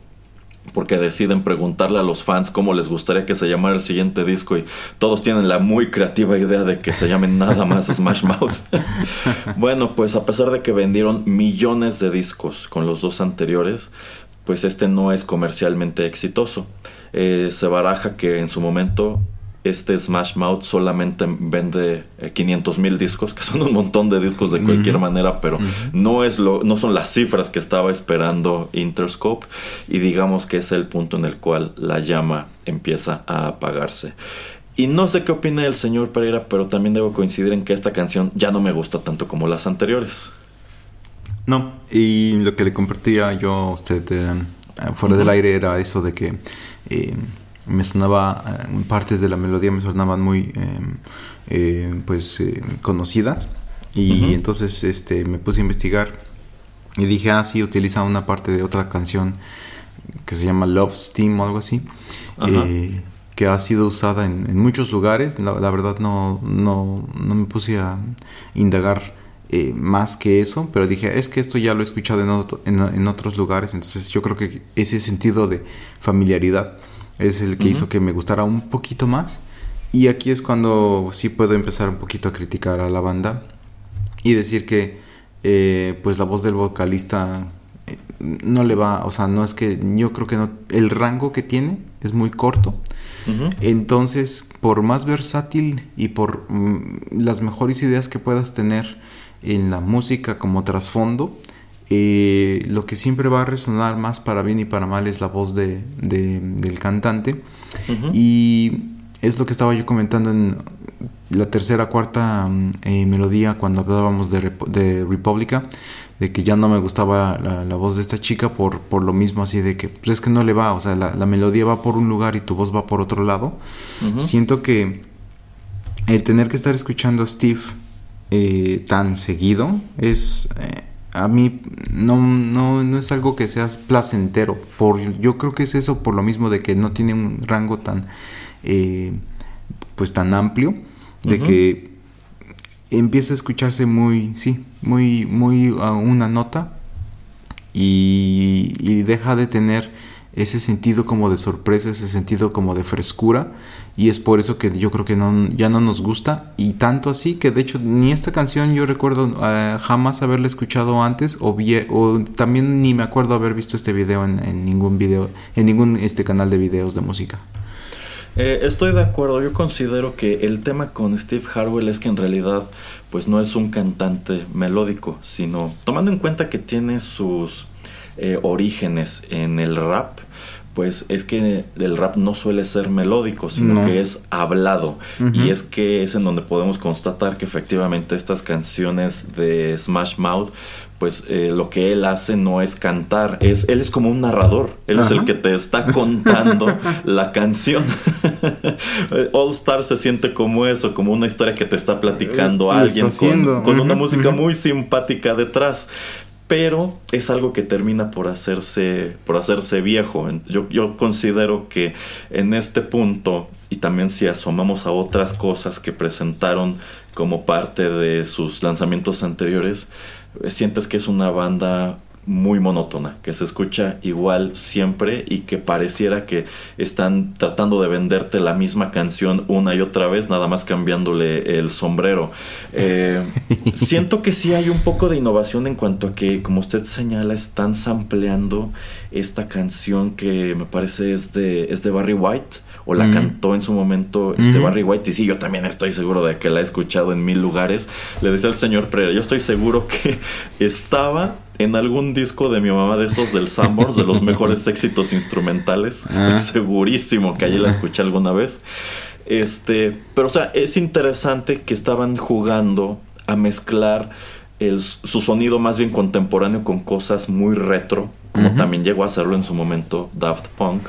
porque deciden preguntarle a los fans cómo les gustaría que se llamara el siguiente disco y todos tienen la muy creativa idea de que se llamen nada más Smash Mouth. bueno, pues a pesar de que vendieron millones de discos con los dos anteriores, pues este no es comercialmente exitoso. Eh, se baraja que en su momento este Smash Mouth solamente vende 500 eh, mil discos, que son un montón de discos de cualquier manera, pero no, es lo, no son las cifras que estaba esperando Interscope y digamos que es el punto en el cual la llama empieza a apagarse. Y no sé qué opina el señor Pereira, pero también debo coincidir en que esta canción ya no me gusta tanto como las anteriores. No, y lo que le compartía yo a usted eh, fuera del aire era eso de que eh, me sonaba, eh, partes de la melodía me sonaban muy eh, pues conocidas. Y entonces este me puse a investigar y dije ah sí utiliza una parte de otra canción que se llama Love Steam o algo así que ha sido usada en, muchos lugares. La, verdad no, no, no me puse a indagar más que eso, pero dije, es que esto ya lo he escuchado en, en, otros lugares, entonces yo creo que ese sentido de familiaridad es el que hizo que me gustara un poquito más. Y aquí es cuando sí puedo empezar un poquito a criticar a la banda y decir que eh, pues la voz del vocalista eh, no le va, o sea, no es que yo creo que no, el rango que tiene es muy corto. Entonces, por más versátil y por mm, las mejores ideas que puedas tener en la música como trasfondo, eh, lo que siempre va a resonar más para bien y para mal es la voz de, del cantante. Y es lo que estaba yo comentando en la tercera, cuarta mm, eh, melodía cuando hablábamos de, de República, de que ya no me gustaba la, voz de esta chica por, por lo mismo así de que pues es que no le va, o sea, la, melodía va por un lugar y tu voz va por otro lado. Siento que el tener que estar escuchando a Steve eh, tan seguido es a mí no, no, no, es algo que sea placentero. Por, yo creo que es eso por lo mismo de que no tiene un rango tan eh, pues tan amplio. De que empieza a escucharse muy, sí, muy, muy a una nota. Y, y deja de tener ese sentido como de sorpresa, ese sentido como de frescura y es por eso que yo creo que no, ya no nos gusta. Y tanto así que de hecho ni esta canción yo recuerdo eh, jamás haberla escuchado antes o, también ni me acuerdo haber visto este video en, ningún video en ningún este canal de videos de música. Eh, estoy de acuerdo, yo considero que el tema con Steve Harwell es que en realidad pues no es un cantante melódico, sino tomando en cuenta que tiene sus eh, orígenes en el rap, pues es que el rap no suele ser melódico, sino que es hablado. Y es que es en donde podemos constatar que efectivamente estas canciones de Smash Mouth, pues eh, lo que él hace no es cantar, es él es como un narrador, él es el que te está contando la canción. All Star se siente como eso, como una historia que te está platicando Eh, alguien con, una música muy simpática detrás pero es algo que termina por hacerse por hacerse viejo. Yo, yo considero que en este punto y también si asomamos a otras cosas que presentaron como parte de sus lanzamientos anteriores eh, sientes que es una banda muy monótona, que se escucha igual siempre y que pareciera que están tratando de venderte la misma canción una y otra vez, nada más cambiándole el sombrero. Eh, siento que sí hay un poco de innovación en cuanto a que, como usted señala, están sampleando esta canción que me parece es de, es de Barry White. O la cantó en su momento este. Barry White. Y sí, yo también estoy seguro de que la he escuchado en mil lugares. Le decía al señor Pereira, yo estoy seguro que estaba en algún disco de mi mamá de estos del Sanborns, de los mejores éxitos instrumentales. Estoy Ah. segurísimo que allí la escuché alguna vez. Este, pero o sea, es interesante que estaban jugando a mezclar el- su sonido más bien contemporáneo con cosas muy retro, como también llegó a hacerlo en su momento Daft Punk.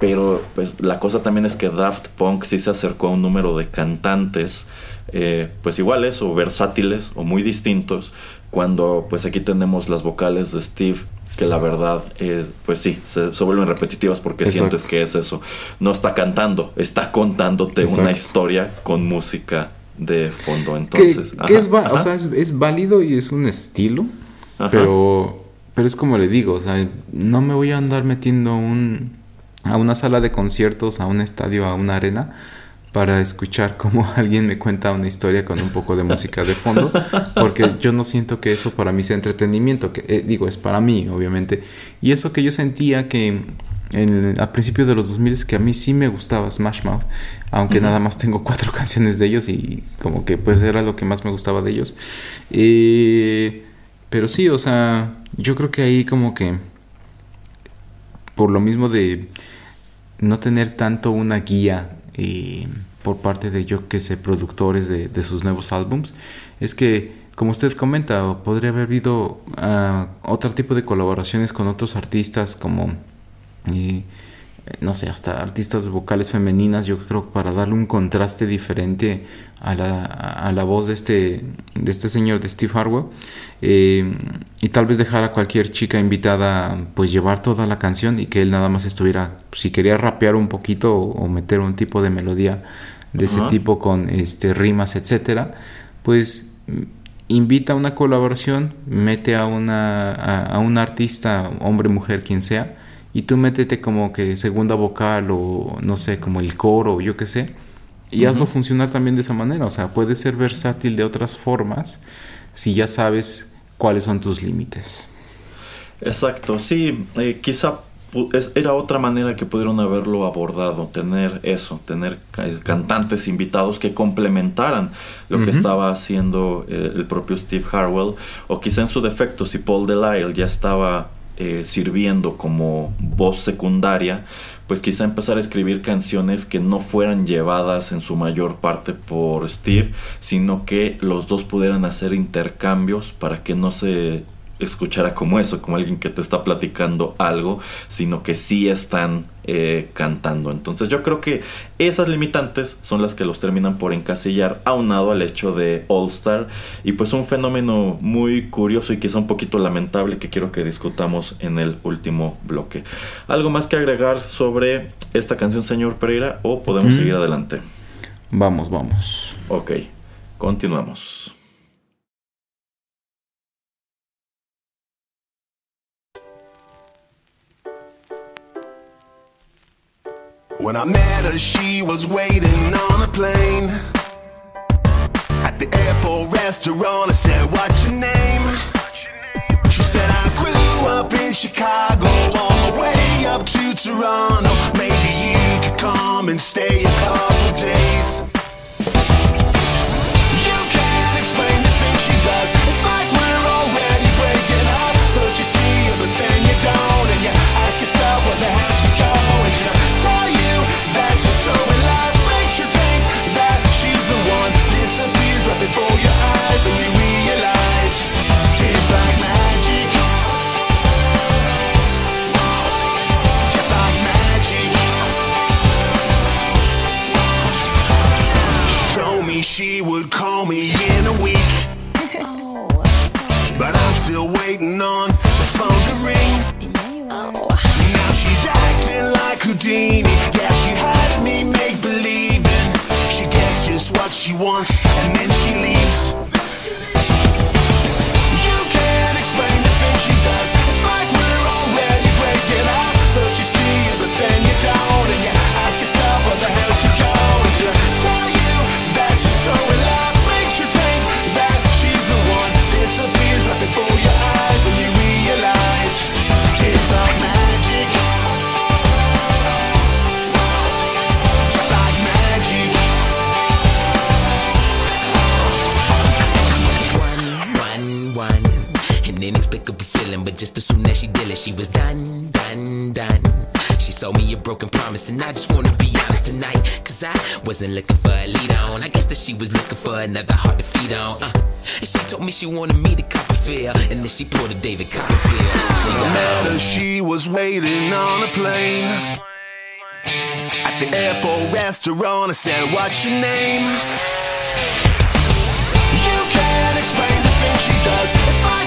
Pero pues la cosa también es que Daft Punk sí se acercó a un número de cantantes eh, pues iguales o versátiles o muy distintos cuando pues aquí tenemos las vocales de Steve que la verdad es, pues sí, se, se vuelven repetitivas porque Exacto. sientes que es eso. No está cantando, está contándote Exacto. una historia con música de fondo. Que, Entonces, que ajá, es, o sea, es, es válido y es un estilo, Ajá. pero, pero es como le digo, o sea, no me voy a andar metiendo un, a una sala de conciertos, a un estadio, a una arena, para escuchar cómo alguien me cuenta una historia con un poco de música de fondo, porque yo no siento que eso para mí sea entretenimiento, que eh, digo, es para mí, obviamente. Y eso que yo sentía que en, a principios de los 2000 es que a mí sí me gustaba Smash Mouth, aunque nada más tengo cuatro canciones de ellos y como que pues era lo que más me gustaba de ellos. Eh, pero sí, o sea, yo creo que ahí como que por lo mismo de no tener tanto una guía eh, por parte de yo que sé productores de, de sus nuevos álbums es que como usted comenta podría haber habido ah, otro tipo de colaboraciones con otros artistas como eh, no sé, hasta artistas vocales femeninas, yo creo para darle un contraste diferente a la, a la voz de este, de este señor, de Steve Harwell, eh, y tal vez dejar a cualquier chica invitada, pues llevar toda la canción y que él nada más estuviera, si quería rapear un poquito o, o meter un tipo de melodía de ese tipo con este, rimas, etcétera, pues invita a una colaboración, mete a una a, a un artista, hombre, mujer, quien sea, y tú métete como que segunda vocal o no sé, como el coro, yo qué sé, y hazlo funcionar también de esa manera, o sea, puede ser versátil de otras formas si ya sabes cuáles son tus límites. Exacto, sí, eh, quizá era otra manera que pudieron haberlo abordado, tener eso, tener ca- cantantes invitados que complementaran lo que estaba haciendo eh, el propio Steve Harwell, o quizá en su defecto, si Paul Delisle ya estaba eh, sirviendo como voz secundaria, pues quizá empezar a escribir canciones que no fueran llevadas en su mayor parte por Steve, sino que los dos pudieran hacer intercambios para que no se escuchara como eso, como alguien que te está platicando algo, sino que sí están eh, cantando. Entonces yo creo que esas limitantes son las que los terminan por encasillar, aunado al hecho de All Star, y pues un fenómeno muy curioso y quizá un poquito lamentable que quiero que discutamos en el último bloque. ¿Algo más que agregar sobre esta canción, señor Pereira, o podemos Mm. seguir adelante? Vamos, vamos. Ok, continuamos. When I met her, she was waiting on a plane. At the airport restaurant, I said, What's your name? She said, I grew up in Chicago on my way up to Toronto. Maybe you could come and stay a couple days. Wasn't looking for a lead on. I guess that she was looking for another heart to feed on. Uh, and she told me she wanted me to Copperfield, and then she pulled a David Copperfield. She I met got her, she was waiting on a plane. At the airport restaurant, I said, What's your name? You can't explain the things she does. It's like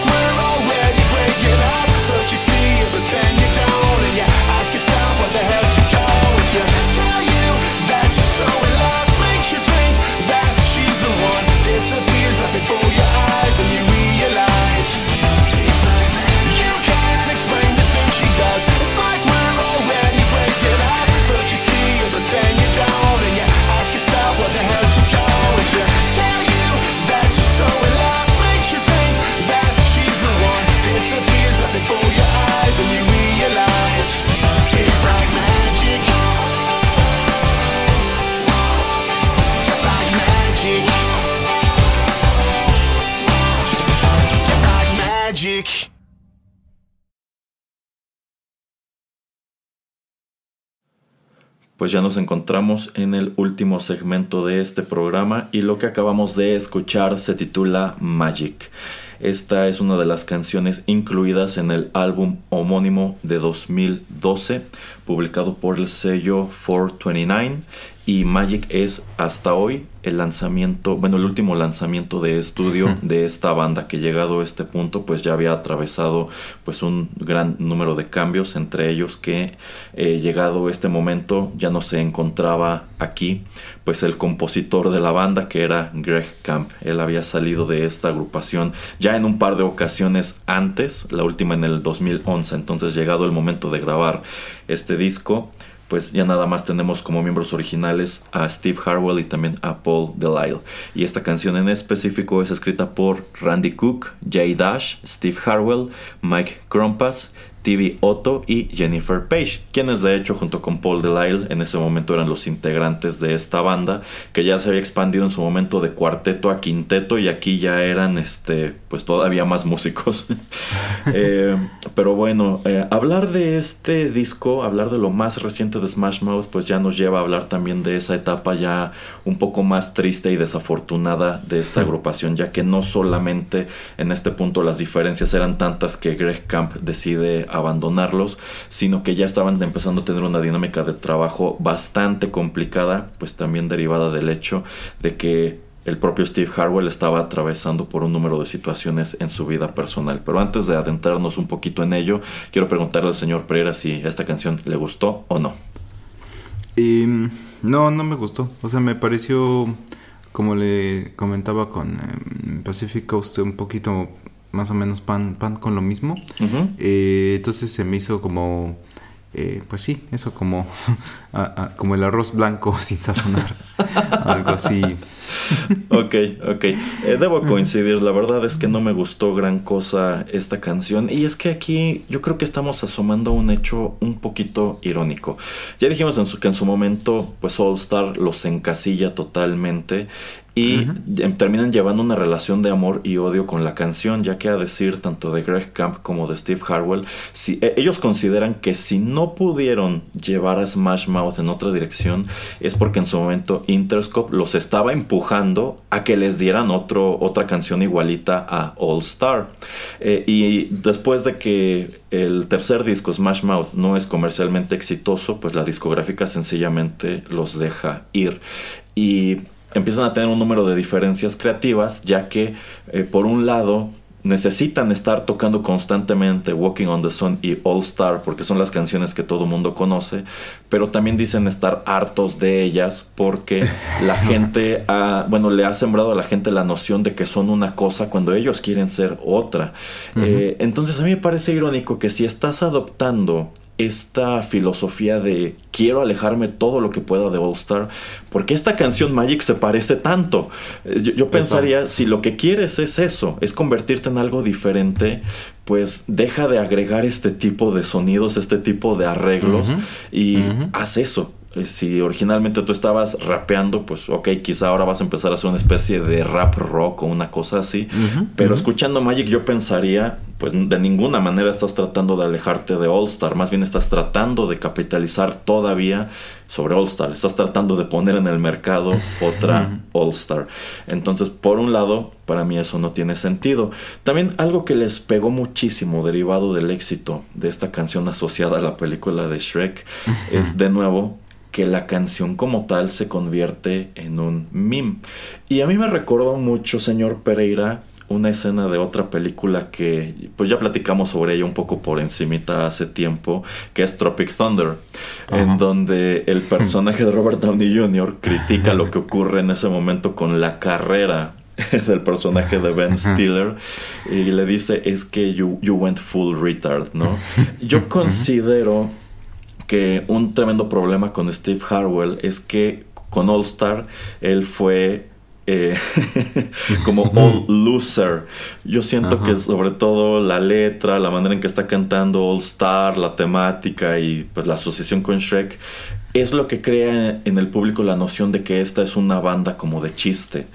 Pues ya nos encontramos en el último segmento de este programa y lo que acabamos de escuchar se titula Magic. Esta es una de las canciones incluidas en el álbum homónimo de 2012, publicado por el sello 429 y Magic es hasta hoy el lanzamiento, bueno, el último lanzamiento de estudio de esta banda que llegado a este punto pues ya había atravesado pues un gran número de cambios, entre ellos que eh, llegado este momento ya no se encontraba aquí pues el compositor de la banda que era Greg Camp. Él había salido de esta agrupación ya en un par de ocasiones antes, la última en el 2011, entonces llegado el momento de grabar este disco pues ya nada más tenemos como miembros originales a Steve Harwell y también a Paul Delisle. Y esta canción en específico es escrita por Randy Cook, Jay Dash, Steve Harwell, Mike Krompas, TV Otto y Jennifer Page, quienes de hecho junto con Paul Delisle en ese momento eran los integrantes de esta banda, que ya se había expandido en su momento de cuarteto a quinteto y aquí ya eran este pues todavía más músicos. eh, pero bueno, eh, hablar de este disco, hablar de lo más reciente de Smash Mouth, pues ya nos lleva a hablar también de esa etapa ya un poco más triste y desafortunada de esta agrupación, ya que no solamente en este punto las diferencias eran tantas que Greg Camp decide abandonarlos, sino que ya estaban empezando a tener una dinámica de trabajo bastante complicada, pues también derivada del hecho de que el propio Steve Harwell estaba atravesando por un número de situaciones en su vida personal. Pero antes de adentrarnos un poquito en ello, quiero preguntarle al señor Pereira si esta canción le gustó o no. Eh, no, no me gustó. O sea, me pareció, como le comentaba con eh, Pacific Coast, un poquito más o menos pan, pan con lo mismo. Eh, entonces se me hizo como, eh, pues sí, eso como, a- a- como el arroz blanco sin sazonar. Algo así. ok, ok. Eh, debo coincidir, la verdad es que no me gustó gran cosa esta canción y es que aquí yo creo que estamos asomando a un hecho un poquito irónico. Ya dijimos en su, que en su momento pues All Star los encasilla totalmente y terminan llevando una relación de amor y odio con la canción, ya que a decir tanto de Greg Camp como de Steve Harwell, si, e, ellos consideran que si no pudieron llevar a Smash Mouth en otra dirección, es porque en su momento Interscope los estaba a que les dieran otro, otra canción igualita a All Star. Eh, y después de que el tercer disco, Smash Mouth, no es comercialmente exitoso, pues la discográfica sencillamente los deja ir. Y empiezan a tener un número de diferencias creativas, ya que eh, por un lado necesitan estar tocando constantemente Walking on the Sun y All Star porque son las canciones que todo mundo conoce, pero también dicen estar hartos de ellas porque la gente ha, bueno, le ha sembrado a la gente la noción de que son una cosa cuando ellos quieren ser otra. Eh, entonces a mí me parece irónico que si estás adoptando esta filosofía de quiero alejarme todo lo que pueda de All Star, porque esta canción Magic se parece tanto. Eh, yo, pensaría, si lo que quieres es eso, es convertirte en algo diferente, pues deja de agregar este tipo de sonidos, este tipo de arreglos y haz eso. Eh, si originalmente tú estabas rapeando, pues ok, quizá ahora vas a empezar a hacer una especie de rap rock o una cosa así. pero escuchando Magic yo pensaría, pues de ninguna manera estás tratando de alejarte de All Star, más bien estás tratando de capitalizar todavía sobre All Star, estás tratando de poner en el mercado otra All Star. Entonces, por un lado, para mí eso no tiene sentido. También algo que les pegó muchísimo derivado del éxito de esta canción asociada a la película de Shrek es de nuevo que la canción como tal se convierte en un meme. Y a mí me recordó mucho, señor Pereira, una escena de otra película que pues ya platicamos sobre ella un poco por encimita hace tiempo, que es Tropic Thunder, en donde el personaje de Robert Downey Jr. critica lo que ocurre en ese momento con la carrera del personaje de Ben Stiller y le dice es que you, you went full retard, ¿no? Yo considero que un tremendo problema con Steve Harwell es que con All Star él fue eh, como All Loser. Yo siento que sobre todo la letra, la manera en que está cantando All Star, la temática y pues la asociación con Shrek es lo que crea en el público la noción de que esta es una banda como de chiste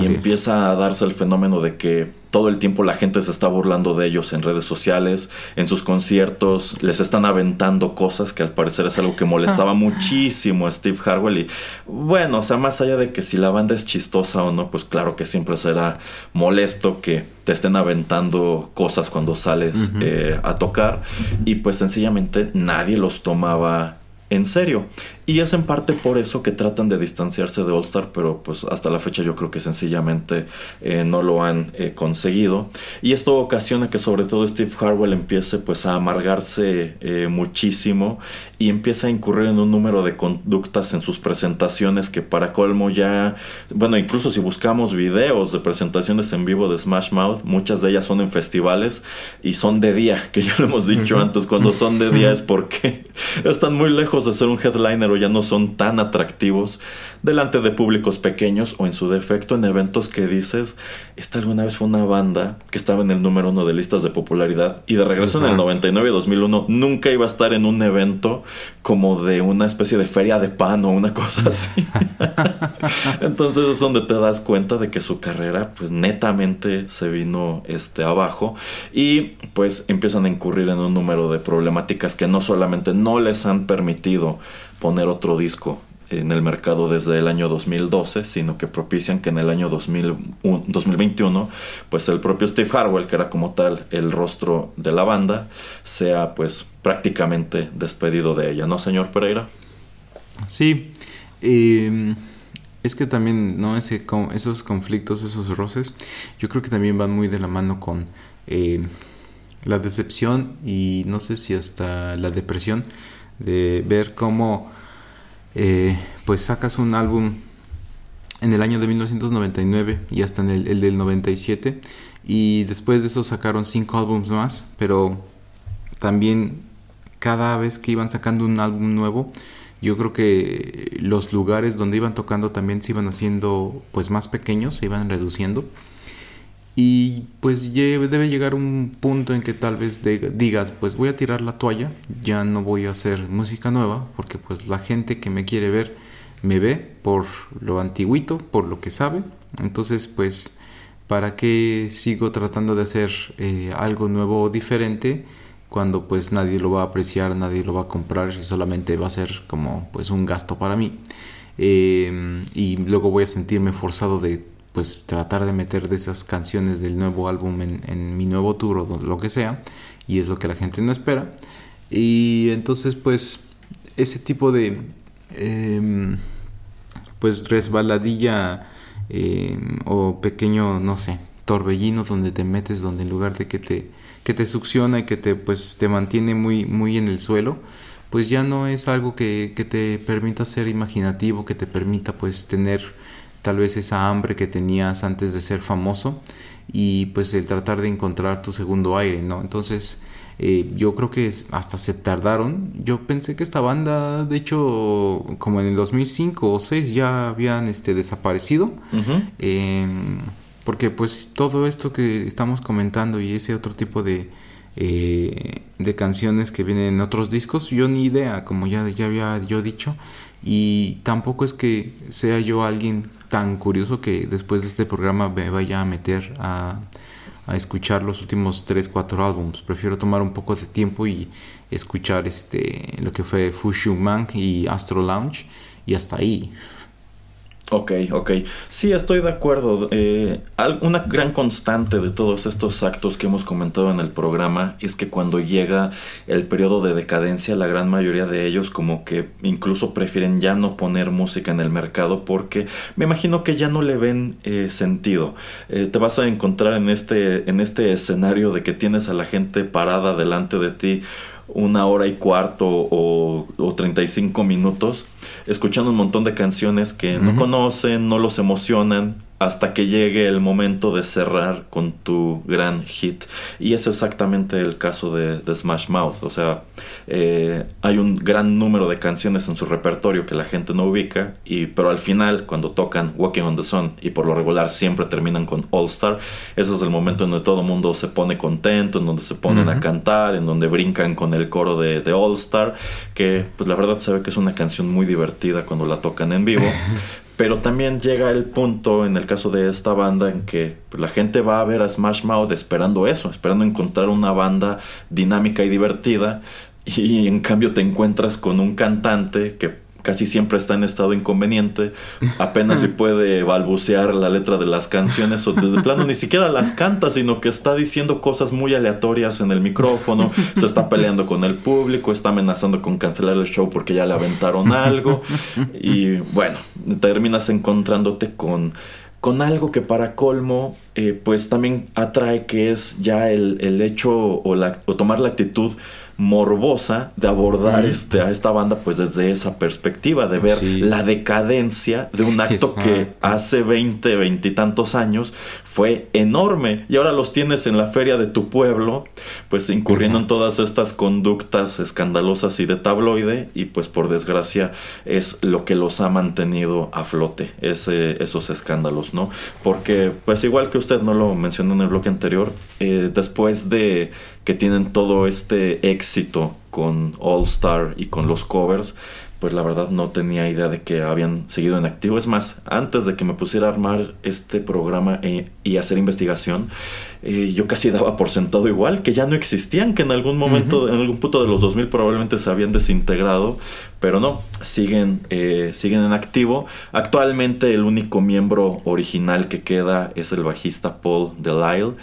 y empieza a darse el fenómeno de que todo el tiempo la gente se está burlando de ellos en redes sociales, en sus conciertos, les están aventando cosas que al parecer es algo que molestaba muchísimo a Steve Harwell y bueno, o sea, más allá de que si la banda es chistosa o no, pues claro que siempre será molesto que te estén aventando cosas cuando sales eh, a tocar y pues sencillamente nadie los tomaba en serio. Y es en parte por eso que tratan de distanciarse de All Star, pero pues hasta la fecha yo creo que sencillamente eh, no lo han eh, conseguido. Y esto ocasiona que sobre todo Steve Harwell empiece pues a amargarse eh, muchísimo y empieza a incurrir en un número de conductas en sus presentaciones que para colmo ya, bueno, incluso si buscamos videos de presentaciones en vivo de Smash Mouth, muchas de ellas son en festivales y son de día, que ya lo hemos dicho antes, cuando son de día es porque están muy lejos de ser un headliner ya no son tan atractivos delante de públicos pequeños o en su defecto en eventos que dices, esta alguna vez fue una banda que estaba en el número uno de listas de popularidad y de regreso en el 99 y 2001 nunca iba a estar en un evento como de una especie de feria de pan o una cosa así. Entonces es donde te das cuenta de que su carrera pues netamente se vino este abajo y pues empiezan a incurrir en un número de problemáticas que no solamente no les han permitido poner otro disco en el mercado desde el año 2012, sino que propician que en el año 2021, pues el propio Steve Harwell, que era como tal el rostro de la banda, sea pues prácticamente despedido de ella, ¿no, señor Pereira? Sí, em, es que también, ¿no? Ese, esos conflictos, esos roces, yo creo que también van muy de la mano con em, la decepción y no sé si hasta la depresión de ver cómo eh, pues sacas un álbum en el año de 1999 y hasta en el, del 97 y después de eso sacaron cinco álbumes más pero también cada vez que iban sacando un álbum nuevo yo creo que los lugares donde iban tocando también se iban haciendo pues más pequeños, se iban reduciendo. Y pues debe llegar un punto en que tal vez digas, pues voy a tirar la toalla, ya no voy a hacer música nueva, porque pues la gente que me quiere ver me ve por lo antiguito, por lo que sabe. Entonces pues, ¿para qué sigo tratando de hacer eh, algo nuevo o diferente? cuando pues nadie lo va a apreciar, nadie lo va a comprar y solamente va a ser como pues un gasto para mí. Eh, y luego voy a sentirme forzado de pues tratar de meter de esas canciones del nuevo álbum en, mi nuevo tour o lo que sea y es lo que la gente no espera. Y entonces pues ese tipo de em, pues resbaladilla em, o pequeño no sé torbellino donde te metes donde en lugar de que te que te succiona y que te pues te mantiene muy muy en el suelo pues ya no es algo que, que te permita ser imaginativo que te permita pues tener tal vez esa hambre que tenías antes de ser famoso y pues el tratar de encontrar tu segundo aire, ¿no? Entonces eh, yo creo que hasta se tardaron. Yo pensé que esta banda, de hecho, como en el 2005 o 6 ya habían este, desaparecido. Em, porque pues todo esto que estamos comentando y ese otro tipo de, eh, de canciones que vienen en otros discos, yo ni idea, como ya, ya había yo dicho. Y tampoco es que sea yo alguien tan curioso que después de este programa me vaya a meter a, a escuchar los últimos 3, 4 álbumes. Prefiero tomar un poco de tiempo y escuchar este lo que fue Fushu Man y Astro Lounge y hasta ahí. Ok, ok. Sí, estoy de acuerdo. Eh, una gran constante de todos estos actos que hemos comentado en el programa es que cuando llega el periodo de decadencia, la gran mayoría de ellos como que incluso prefieren ya no poner música en el mercado porque me imagino que ya no le ven eh, sentido. Eh, te vas a encontrar en este, en este escenario de que tienes a la gente parada delante de ti una hora y cuarto o, o 35 minutos escuchando un montón de canciones que no conocen, no los emocionan, hasta que llegue el momento de cerrar con tu gran hit. Y es exactamente el caso de, Smash Mouth. O sea, eh, hay un gran número de canciones en su repertorio que la gente no ubica, y, pero al final, cuando tocan Walking on the Sun, y por lo regular siempre terminan con All Star, ese es el momento en donde todo el mundo se pone contento, en donde se ponen a cantar, en donde brincan con el coro de, de All Star, que pues la verdad se ve que es una canción muy divertida cuando la tocan en vivo. Pero también llega el punto en el caso de esta banda en que pues, la gente va a ver a Smash Mouth esperando eso, esperando encontrar una banda dinámica y divertida. Y en cambio te encuentras con un cantante que casi siempre está en estado inconveniente, apenas si puede balbucear la letra de las canciones o desde plano ni siquiera las canta, sino que está diciendo cosas muy aleatorias en el micrófono, se está peleando con el público, está amenazando con cancelar el show porque ya le aventaron algo. Y bueno, terminas encontrándote con con algo que para colmo eh, pues también atrae que es ya el, el hecho o, la, o tomar la actitud morbosa de abordar este, a esta banda pues desde esa perspectiva, de ver la decadencia de un acto que hace 20, 20 y tantos años fue enorme. Y ahora los tienes en la feria de tu pueblo pues incurriendo en todas estas conductas escandalosas y de tabloide y pues por desgracia es lo que los ha mantenido a flote, ese, esos escándalos, ¿no? Porque pues igual que usted no lo mencionó en el bloque anterior, eh, después de que tienen todo este éxito con All Star y con los covers, pues la verdad no tenía idea de que habían seguido en activo. Es más, antes de que me pusiera a armar este programa e, y hacer investigación, eh, yo casi daba por sentado igual, que ya no existían, que en algún momento, en algún punto de los 2000 probablemente se habían desintegrado, pero no, siguen, eh, siguen en activo. Actualmente el único miembro original que queda es el bajista Paul Delisle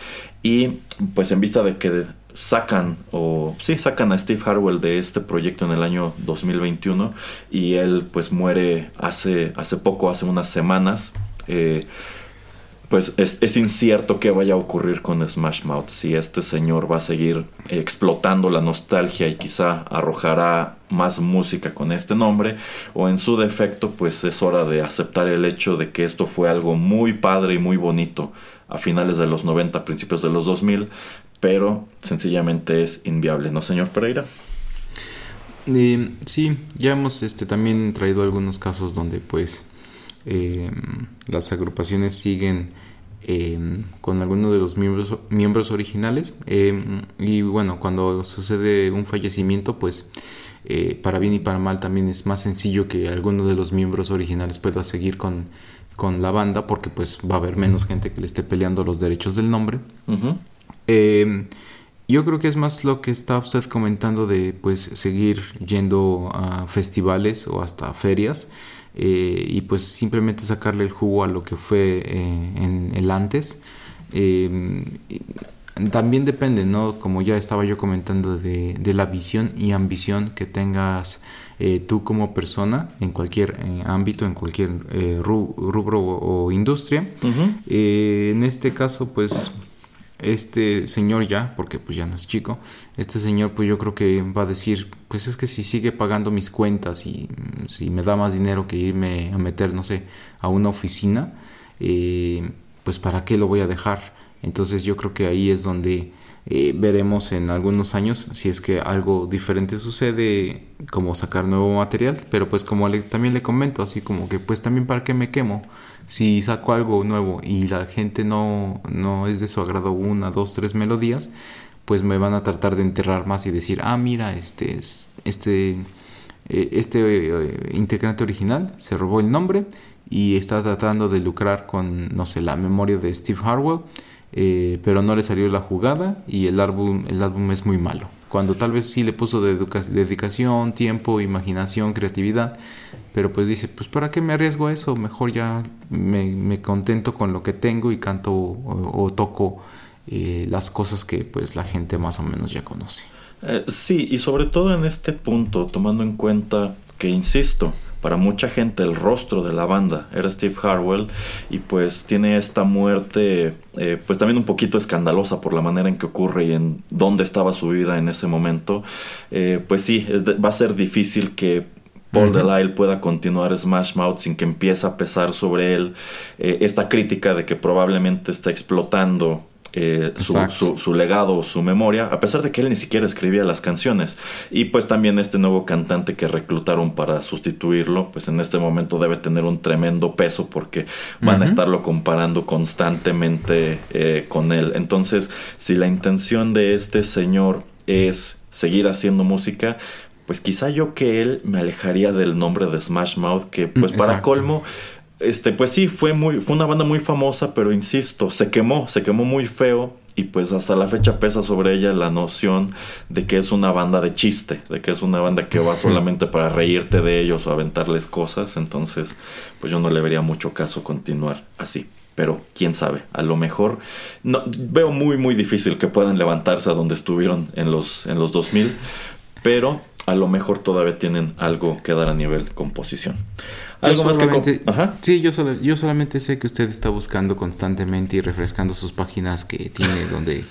y pues en vista de que sacan o sí sacan a Steve Harwell de este proyecto en el año 2021 y él pues muere hace hace poco hace unas semanas. Eh, pues es, incierto qué vaya a ocurrir con Smash Mouth si este señor va a seguir explotando la nostalgia y quizá arrojará más música con este nombre o en su defecto pues es hora de aceptar el hecho de que esto fue algo muy padre y muy bonito a finales de los 90, principios de los 2000, pero sencillamente es inviable, ¿no, señor Pereira? Eh, sí, ya hemos este, también traído algunos casos donde pues eh, las agrupaciones siguen eh, con alguno de los miembros, miembros originales y bueno, cuando sucede un fallecimiento pues para bien y para mal también es más sencillo que alguno de los miembros originales pueda seguir con, con la banda porque pues va a haber menos gente que le esté peleando los derechos del nombre. Yo creo que es más lo que está usted comentando de pues seguir yendo a festivales o hasta ferias eh, y pues simplemente sacarle el jugo a lo que fue eh, en el antes. Em, también depende, ¿no? Como ya estaba yo comentando de, la visión y ambición que tengas eh, tú como persona en cualquier ámbito, en cualquier rubro o, industria. en este caso, pues este señor ya, porque pues ya no es chico, este señor pues yo creo que va a decir, pues es que si sigue pagando mis cuentas y mm, si me da más dinero que irme a meter, no sé, a una oficina, eh, pues para qué lo voy a dejar. Entonces yo creo que ahí es donde eh, veremos en algunos años si es que algo diferente sucede, como sacar nuevo material, pero pues como también le comento, así como que pues también para qué me quemo si saco algo nuevo y la gente no, no es de su agrado una, dos, tres melodías, pues me van a tratar de enterrar más y decir, ah, mira, este, este, eh, este eh, integrante original se robó el nombre y está tratando de lucrar con, no sé, la memoria de Steve Harwell, eh, pero no le salió la jugada y el álbum, el álbum es muy malo. Cuando tal vez sí le puso dedicación, tiempo, imaginación, creatividad, pero pues dice, pues ¿para qué me arriesgo a eso? Mejor ya me, contento con lo que tengo y canto o, toco eh, las cosas que pues la gente más o menos ya conoce. Eh, sí, y sobre todo en este punto, tomando en cuenta que, insisto, para mucha gente el rostro de la banda. Era Steve Harwell y pues tiene esta muerte eh, pues también un poquito escandalosa por la manera en que ocurre y en dónde estaba su vida en ese momento. Pues sí va a ser difícil que Paul Delisle pueda continuar Smash Mouth sin que empiece a pesar sobre él eh, esta crítica de que probablemente está explotando eh, su, su, legado, su memoria, a pesar de que él ni siquiera escribía las canciones. Y pues también este nuevo cantante que reclutaron para sustituirlo, pues en este momento debe tener un tremendo peso porque van a estarlo comparando constantemente eh, con él. Entonces, si la intención de este señor es seguir haciendo música, pues quizá yo que él me alejaría del nombre de Smash Mouth, que pues para colmo, este, pues sí, fue muy, fue una banda muy famosa, pero insisto, se quemó, se quemó muy feo. Y pues hasta la fecha pesa sobre ella la noción de que es una banda de chiste, de que es una banda que va solamente para reírte de ellos o aventarles cosas. Entonces, pues yo no le vería mucho caso continuar así pero quién sabe, a lo mejor no veo muy muy difícil que puedan levantarse a donde estuvieron en los en los 2000, pero a lo mejor todavía tienen algo que dar a nivel composición. Algo más que... Ajá. Sí, yo, yo solamente sé que usted está buscando constantemente y refrescando sus páginas que tiene donde eh,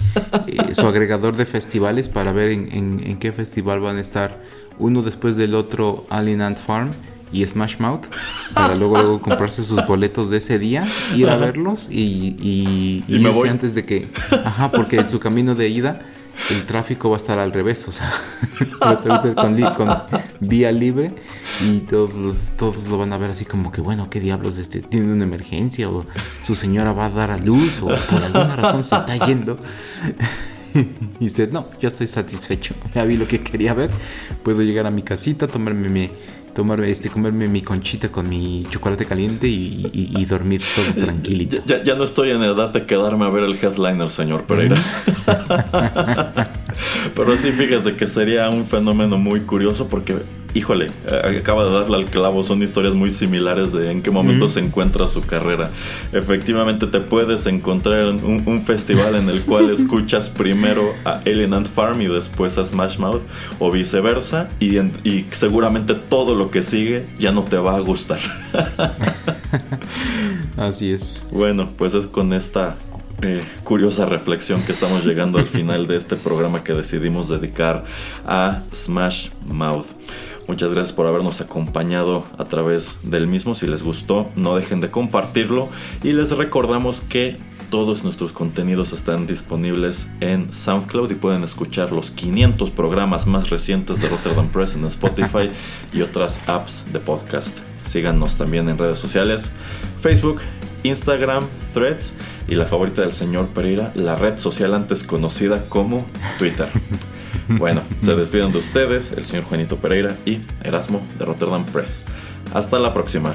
su agregador de festivales para ver en, qué festival van a estar uno después del otro Alien Ant Farm y Smash Mouth para luego, luego comprarse sus boletos de ese día, ir a verlos y, y, y, irse antes de que... Ajá, porque en su camino de ida el tráfico va a estar al revés, o sea, con, vía libre y todos, todos lo van a ver así como que, bueno, ¿qué diablos? Este, tiene una emergencia o su señora va a dar a luz o por alguna razón se está yendo. y usted, no, yo estoy satisfecho, ya vi lo que quería ver, puedo llegar a mi casita, tomarme mi tomar, este, comerme mi conchita con mi chocolate caliente y, dormir todo tranquilito. Ya, ya, no estoy en edad de quedarme a ver el headliner, señor Pereira. Pero sí, fíjese que sería un fenómeno muy curioso porque híjole, eh, acaba de darle al clavo, son historias muy similares de en qué momento se encuentra su carrera. Efectivamente te puedes encontrar en un, festival en el cual escuchas primero a Alien Ant Farm y después a Smash Mouth o viceversa y, y seguramente todo lo que sigue ya no te va a gustar. Así es. Bueno, pues es con esta eh, curiosa reflexión que estamos llegando al final de este programa que decidimos dedicar a Smash Mouth. Muchas gracias por habernos acompañado a través del mismo. Si les gustó, no dejen de compartirlo. Y les recordamos que todos nuestros contenidos están disponibles en SoundCloud y pueden escuchar los 500 programas más recientes de Rotterdam Press en Spotify y otras apps de podcast. Síganos también en redes sociales, Facebook, Instagram, Threads y la favorita del señor Pereira, la red social antes conocida como Twitter. Bueno, se despiden de ustedes el señor Juanito Pereira y Erasmo de Rotterdam Press. Hasta la próxima.